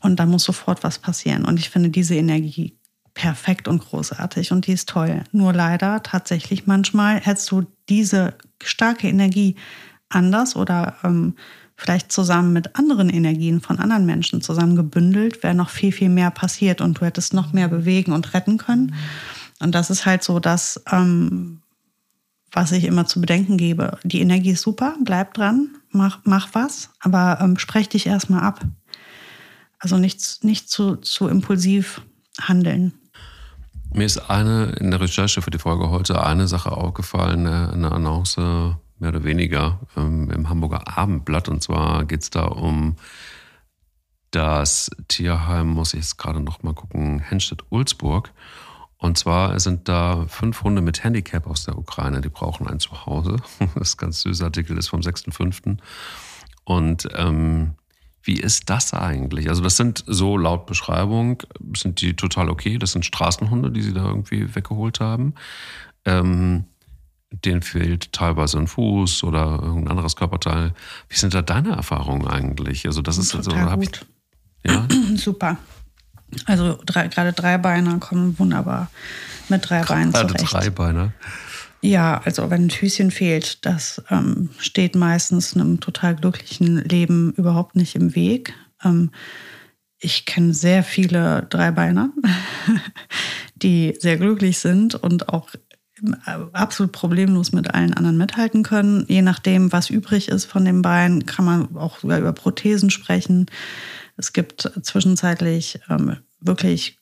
Und da muss sofort was passieren. Und ich finde diese Energie perfekt und großartig und die ist toll. Nur leider tatsächlich manchmal hättest du diese starke Energie anders oder ähm, vielleicht zusammen mit anderen Energien von anderen Menschen zusammen gebündelt, wäre noch viel, viel mehr passiert und du hättest noch mehr bewegen und retten können. Mhm. Und das ist halt so das, ähm, was ich immer zu bedenken gebe. Die Energie ist super, bleib dran, mach, mach was, aber ähm, sprech dich erstmal ab. Also nicht, nicht zu, zu impulsiv handeln. Mir ist eine in der Recherche für die Folge heute eine Sache aufgefallen, eine Annonce mehr oder weniger ähm, im Hamburger Abendblatt. Und zwar geht es da um das Tierheim, muss ich jetzt gerade noch mal gucken, Henstedt-Ulzburg. Und zwar sind da fünf Hunde mit Handicap aus der Ukraine, die brauchen ein Zuhause. [LAUGHS] Das ist ganz süße Artikel ist vom 6.5. Und ähm, wie ist das eigentlich? Also das sind so laut Beschreibung, sind die total okay. Das sind Straßenhunde, die sie da irgendwie weggeholt haben. Ähm, denen fehlt teilweise ein Fuß oder irgendein anderes Körperteil. Wie sind da deine Erfahrungen eigentlich? Also das ist total also, gut. Ich, ja? [CLEARS THROAT] Super. Also drei, gerade Dreibeiner kommen wunderbar mit drei Beinen zurecht. Gerade Dreibeiner? Ja, also wenn ein Füßchen fehlt, das ähm, steht meistens einem total glücklichen Leben überhaupt nicht im Weg. Ähm, ich kenne sehr viele Dreibeiner, [LAUGHS] die sehr glücklich sind und auch äh, absolut problemlos mit allen anderen mithalten können. Je nachdem, was übrig ist von dem Bein, kann man auch sogar über Prothesen sprechen. Es gibt zwischenzeitlich ähm, wirklich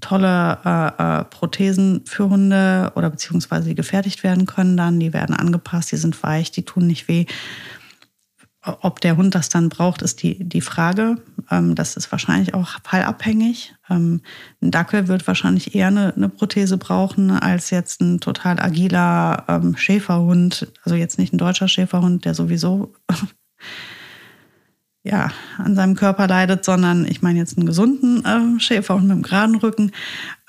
tolle äh, äh, Prothesen für Hunde oder beziehungsweise die gefertigt werden können dann. Die werden angepasst, die sind weich, die tun nicht weh. ob der Hund das dann braucht, ist die, die Frage. Ähm, das ist wahrscheinlich auch fallabhängig. Ähm, ein Dackel wird wahrscheinlich eher eine, eine Prothese brauchen als jetzt ein total agiler ähm, Schäferhund. Also jetzt nicht ein deutscher Schäferhund, der sowieso [LAUGHS] ja, an seinem Körper leidet, sondern ich meine jetzt einen gesunden äh, Schäferhund mit einem geraden Rücken.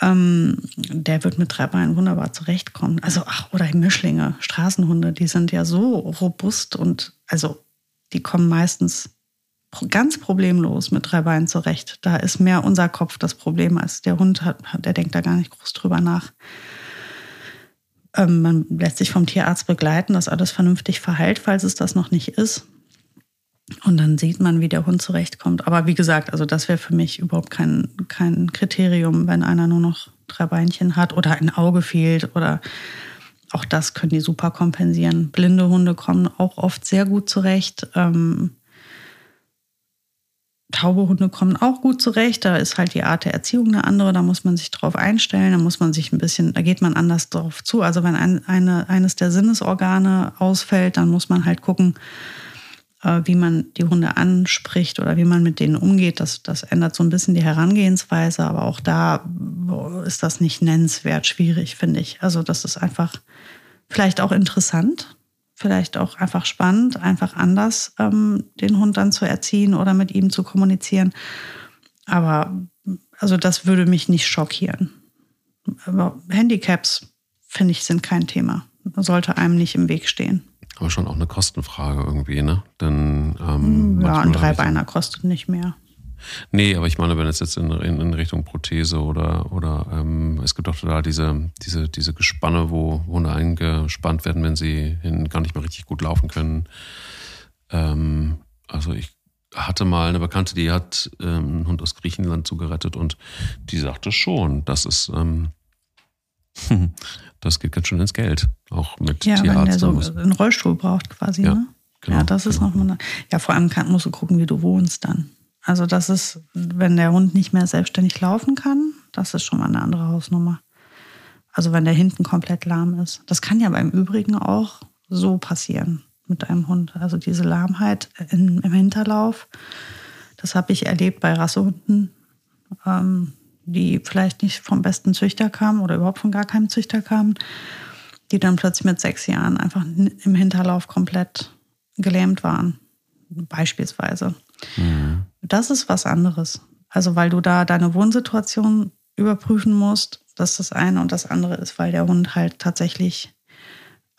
Ähm, der wird mit drei Beinen wunderbar zurechtkommen. Also, ach, oder Mischlinge, Straßenhunde, die sind ja so robust und also die kommen meistens ganz problemlos mit drei Beinen zurecht. Da ist mehr unser Kopf das Problem als der Hund, hat, der denkt da gar nicht groß drüber nach. Ähm, man lässt sich vom Tierarzt begleiten, dass alles vernünftig verheilt, falls es das noch nicht ist. Und dann sieht man, wie der Hund zurechtkommt. Aber wie gesagt, also das wäre für mich überhaupt kein, kein Kriterium, wenn einer nur noch drei Beinchen hat oder ein Auge fehlt oder auch das können die super kompensieren. Blinde Hunde kommen auch oft sehr gut zurecht. Ähm, taube Hunde kommen auch gut zurecht. Da ist halt die Art der Erziehung eine andere. Da muss man sich drauf einstellen. Da muss man sich ein bisschen, da geht man anders drauf zu. Also wenn ein, eine, eines der Sinnesorgane ausfällt, dann muss man halt gucken, wie man die Hunde anspricht oder wie man mit denen umgeht. Das, das ändert so ein bisschen die Herangehensweise. Aber auch da ist das nicht nennenswert schwierig, finde ich. Also das ist einfach vielleicht auch interessant, vielleicht auch einfach spannend, einfach anders ähm, den Hund dann zu erziehen oder mit ihm zu kommunizieren. Aber also das würde mich nicht schockieren. Aber Handicaps, finde ich, sind kein Thema. Sollte einem nicht im Weg stehen. Aber schon auch eine Kostenfrage irgendwie, ne? Denn, ähm, ja, ein Dreibeiner kostet nicht mehr. Nee, aber ich meine, wenn es jetzt in, in, in Richtung Prothese oder, oder ähm, es gibt auch da diese, diese, diese Gespanne, wo Hunde eingespannt werden, wenn sie hin, gar nicht mehr richtig gut laufen können. Ähm, also ich hatte mal eine Bekannte, die hat ähm, einen Hund aus Griechenland zugerettet und die sagte schon, das ist, ähm, [LAUGHS] das geht ganz schön ins Geld, auch mit ja, Tierarzt. Wenn der so einen Rollstuhl braucht quasi, ja, ne? Genau, ja, das ist genau. nochmal. Ja, vor allem kann, musst du gucken, wie du wohnst dann. Also das ist, wenn der Hund nicht mehr selbstständig laufen kann, das ist schon mal eine andere Hausnummer. Also wenn der hinten komplett lahm ist. Das kann ja beim Übrigen auch so passieren mit einem Hund. Also diese Lahmheit in, im Hinterlauf, das habe ich erlebt bei Rassehunden, ähm, die vielleicht nicht vom besten Züchter kamen oder überhaupt von gar keinem Züchter kamen, die dann plötzlich mit sechs Jahren einfach im Hinterlauf komplett gelähmt waren, beispielsweise. Mhm. Das ist was anderes. Also weil du da deine Wohnsituation überprüfen musst, das ist das eine und das andere ist, weil der Hund halt tatsächlich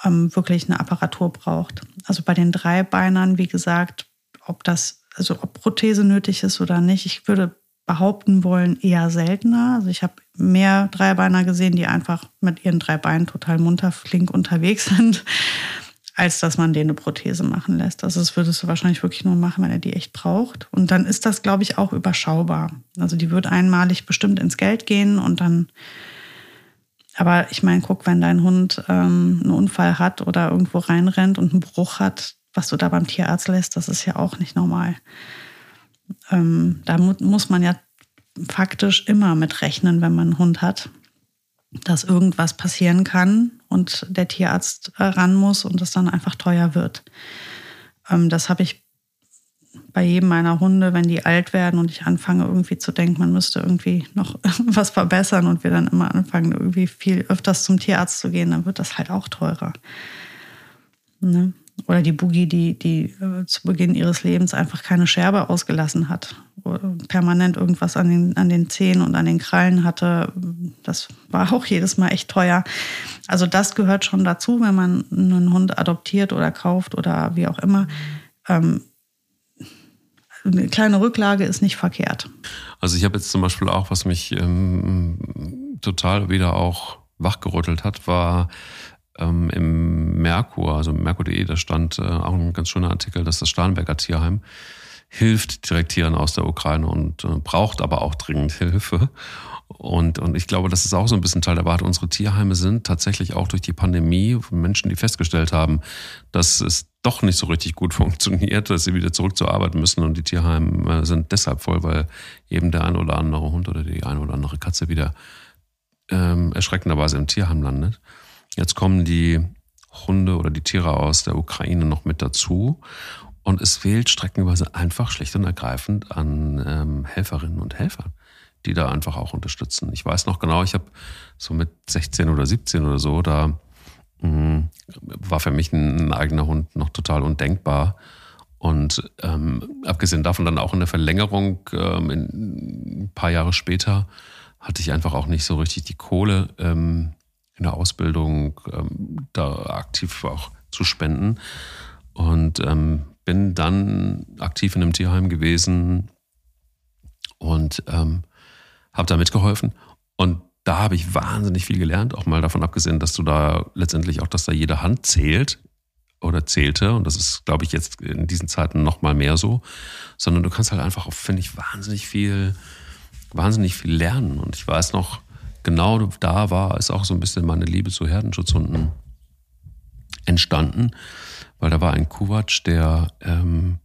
ähm, wirklich eine Apparatur braucht. Also bei den Dreibeinern, wie gesagt, ob das, also ob Prothese nötig ist oder nicht, ich würde behaupten wollen, eher seltener. Also ich habe mehr Dreibeiner gesehen, die einfach mit ihren drei Beinen total munter, flink unterwegs [LAUGHS] sind als dass man denen eine Prothese machen lässt. Also das würdest du wahrscheinlich wirklich nur machen, wenn er die echt braucht. Und dann ist das, glaube ich, auch überschaubar. Also die wird einmalig bestimmt ins Geld gehen und dann. Aber ich meine, guck, wenn dein Hund ähm, einen Unfall hat oder irgendwo reinrennt und einen Bruch hat, was du da beim Tierarzt lässt, das ist ja auch nicht normal. Ähm, da mu muss man ja faktisch immer mit rechnen, wenn man einen Hund hat dass irgendwas passieren kann und der Tierarzt äh, ran muss und es dann einfach teuer wird. Ähm, das habe ich bei jedem meiner Hunde, wenn die alt werden und ich anfange irgendwie zu denken, man müsste irgendwie noch [LAUGHS] was verbessern und wir dann immer anfangen, irgendwie viel öfters zum Tierarzt zu gehen, dann wird das halt auch teurer. Ne? Oder die Boogie, die, die äh, zu Beginn ihres Lebens einfach keine Scherbe ausgelassen hat. Permanent irgendwas an den, an den Zähnen und an den Krallen hatte. Das war auch jedes Mal echt teuer. Also das gehört schon dazu, wenn man einen Hund adoptiert oder kauft oder wie auch immer. Ähm, eine kleine Rücklage ist nicht verkehrt. Also ich habe jetzt zum Beispiel auch, was mich ähm, total wieder auch wachgerüttelt hat, war ähm, im Merkur, also Merkur.de, da stand äh, auch ein ganz schöner Artikel, dass das Starnberger Tierheim hilft direkt Tieren aus der Ukraine und äh, braucht aber auch dringend Hilfe. Und, und ich glaube, das ist auch so ein bisschen Teil der Wahrheit. Unsere Tierheime sind tatsächlich auch durch die Pandemie von Menschen, die festgestellt haben, dass es doch nicht so richtig gut [LAUGHS] funktioniert, dass sie wieder zurück zur Arbeit müssen. Und die Tierheime sind deshalb voll, weil eben der ein oder andere Hund oder die eine oder andere Katze wieder ähm, erschreckenderweise im Tierheim landet. Jetzt kommen die Hunde oder die Tiere aus der Ukraine noch mit dazu. Und es fehlt streckenweise einfach schlicht und ergreifend an ähm, Helferinnen und Helfern, die da einfach auch unterstützen. Ich weiß noch genau, ich habe so mit 16 oder 17 oder so, da mh, mm, war für mich ein, eigener Hund noch total undenkbar. Und ähm, abgesehen davon dann auch in der Verlängerung, ähm, in, ein paar Jahre später, hatte ich einfach auch nicht so richtig die Kohle ähm, in der Ausbildung ähm, da aktiv auch zu spenden. Und ähm, bin dann aktiv in einem Tierheim gewesen und ähm, habe da mitgeholfen. Und da habe ich wahnsinnig viel gelernt, auch mal davon abgesehen, dass du da letztendlich auch, dass da jede Hand zählt oder zählte. Und das ist, glaube ich, jetzt in diesen Zeiten noch mal mehr so. Sondern du kannst halt einfach, finde ich, wahnsinnig viel, wahnsinnig viel lernen. Und ich weiß noch, genau da war, ist auch so ein bisschen meine Liebe zu Herdenschutzhunden entstanden weil da war ein Kuwatsch, der, ähm,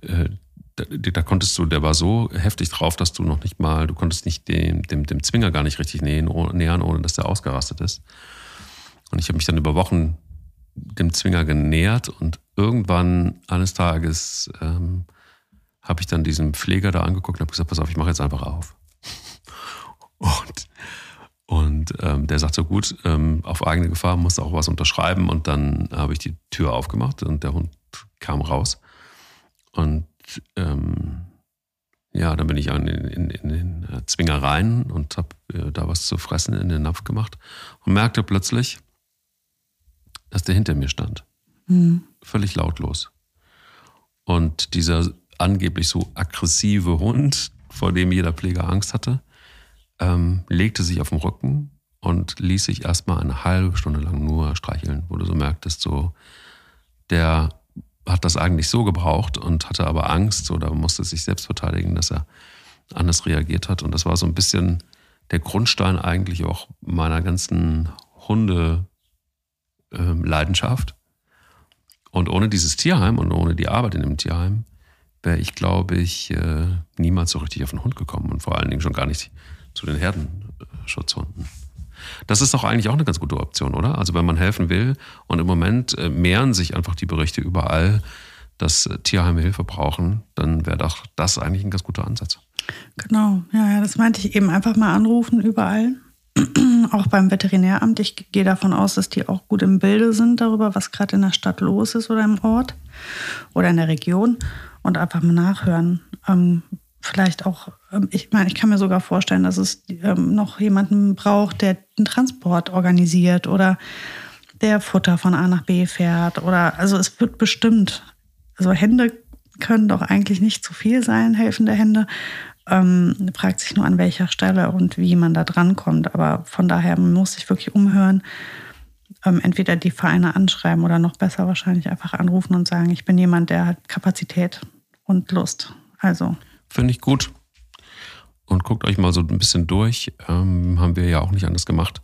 äh, da, da, konntest du, der war so heftig drauf, dass du noch nicht mal, du konntest nicht dem, dem, dem Zwinger gar nicht richtig nähen, nähern, ohne dass der ausgerastet ist. Und ich habe mich dann über Wochen dem Zwinger genähert und irgendwann eines Tages ähm, habe ich dann diesen Pfleger da angeguckt und habe gesagt, pass auf, ich mache jetzt einfach auf. [LAUGHS] Und und ähm, der sagt so gut, ähm, auf eigene Gefahr musst du auch was unterschreiben. Und dann habe ich die Tür aufgemacht und der Hund kam raus. Und ähm, ja, dann bin ich in, in, in den äh, Zwinger rein und habe äh, da was zu fressen in den Napf gemacht und merkte plötzlich, dass der hinter mir stand. Mhm. Völlig lautlos. Und dieser angeblich so aggressive Hund, vor dem jeder Pfleger Angst hatte, ähm, legte sich auf den Rücken und ließ sich erstmal eine halbe Stunde lang nur streicheln, wo du so merktest, so, der hat das eigentlich so gebraucht und hatte aber Angst oder musste sich selbst verteidigen, dass er anders reagiert hat. Und das war so ein bisschen der Grundstein eigentlich auch meiner ganzen Hunde-Leidenschaft. Ähm, und ohne dieses Tierheim und ohne die Arbeit in dem Tierheim wäre ich, glaube ich, äh, niemals so richtig auf den Hund gekommen und vor allen Dingen schon gar nicht zu den Herdenschutzhunden. Das ist doch eigentlich auch eine ganz gute Option, oder? Also wenn man helfen will und im Moment äh, mehren sich einfach die Berichte überall, dass äh, Tierheime Hilfe brauchen, dann wäre doch das eigentlich ein ganz guter Ansatz. Genau, ja, ja, das meinte ich eben einfach mal anrufen überall. [CLEARS THROAT] auch beim Veterinäramt. Ich gehe davon aus, dass die auch gut im Bilde sind darüber, was gerade in der Stadt los ist oder im Ort oder in der Region und einfach mal nachhören. Ähm, vielleicht auch, ähm, ich meine, ich kann mir sogar vorstellen, dass es ähm, noch jemanden braucht, der den Transport organisiert oder der Futter von A nach B fährt oder also es wird bestimmt, also Hände können doch eigentlich nicht zu viel sein, helfende Hände. Ähm, fragt sich nur an welcher Stelle und wie man da drankommt. Aber von daher muss sich wirklich umhören. Ähm, entweder die Vereine anschreiben oder noch besser wahrscheinlich einfach anrufen und sagen, ich bin jemand, der hat Kapazität und Lust. Also Finde ich gut. Und guckt euch mal so ein bisschen durch. Ähm, haben wir ja auch nicht anders gemacht.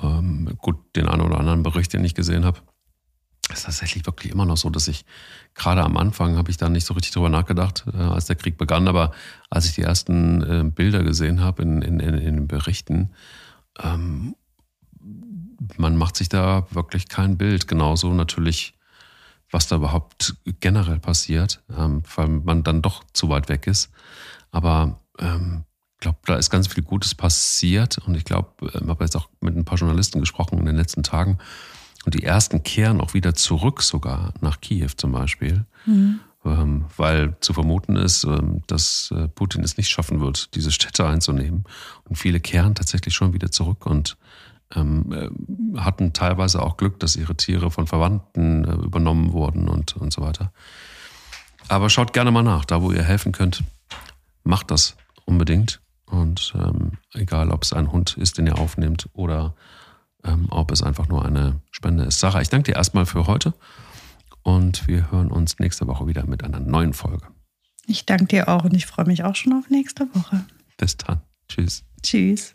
Ähm, gut, den einen oder anderen Bericht, den ich gesehen habe. ist tatsächlich wirklich immer noch so, dass ich gerade am Anfang habe ich da nicht so richtig drüber nachgedacht, äh, als der Krieg begann, aber als ich die ersten äh, Bilder gesehen habe in, in, in, in den Berichten, ähm, man macht sich da wirklich kein Bild. Genauso natürlich was da überhaupt generell passiert, ähm, weil man dann doch zu weit weg ist. Aber ähm, ich glaube, da ist ganz viel Gutes passiert und ich glaube, ich habe jetzt auch mit ein paar Journalisten gesprochen in den letzten Tagen und die ersten kehren auch wieder zurück sogar nach Kiew zum Beispiel, mhm. ähm, weil zu vermuten ist, ähm, dass äh, Putin es nicht schaffen wird, diese Städte einzunehmen und viele kehren tatsächlich schon wieder zurück und ähm, äh, hatten teilweise auch Glück, dass ihre Tiere von Verwandten äh, übernommen wurden und, und so weiter. Aber schaut gerne mal nach, da wo ihr helfen könnt, macht das unbedingt. Und ähm, egal, ob es ein Hund ist, den ihr aufnehmt oder ähm, ob es einfach nur eine Spende ist. Sarah, ich danke dir erstmal für heute und wir hören uns nächste Woche wieder mit einer neuen Folge. Ich danke dir auch und ich freue mich auch schon auf nächste Woche. Bis dann. Tschüss. Tschüss.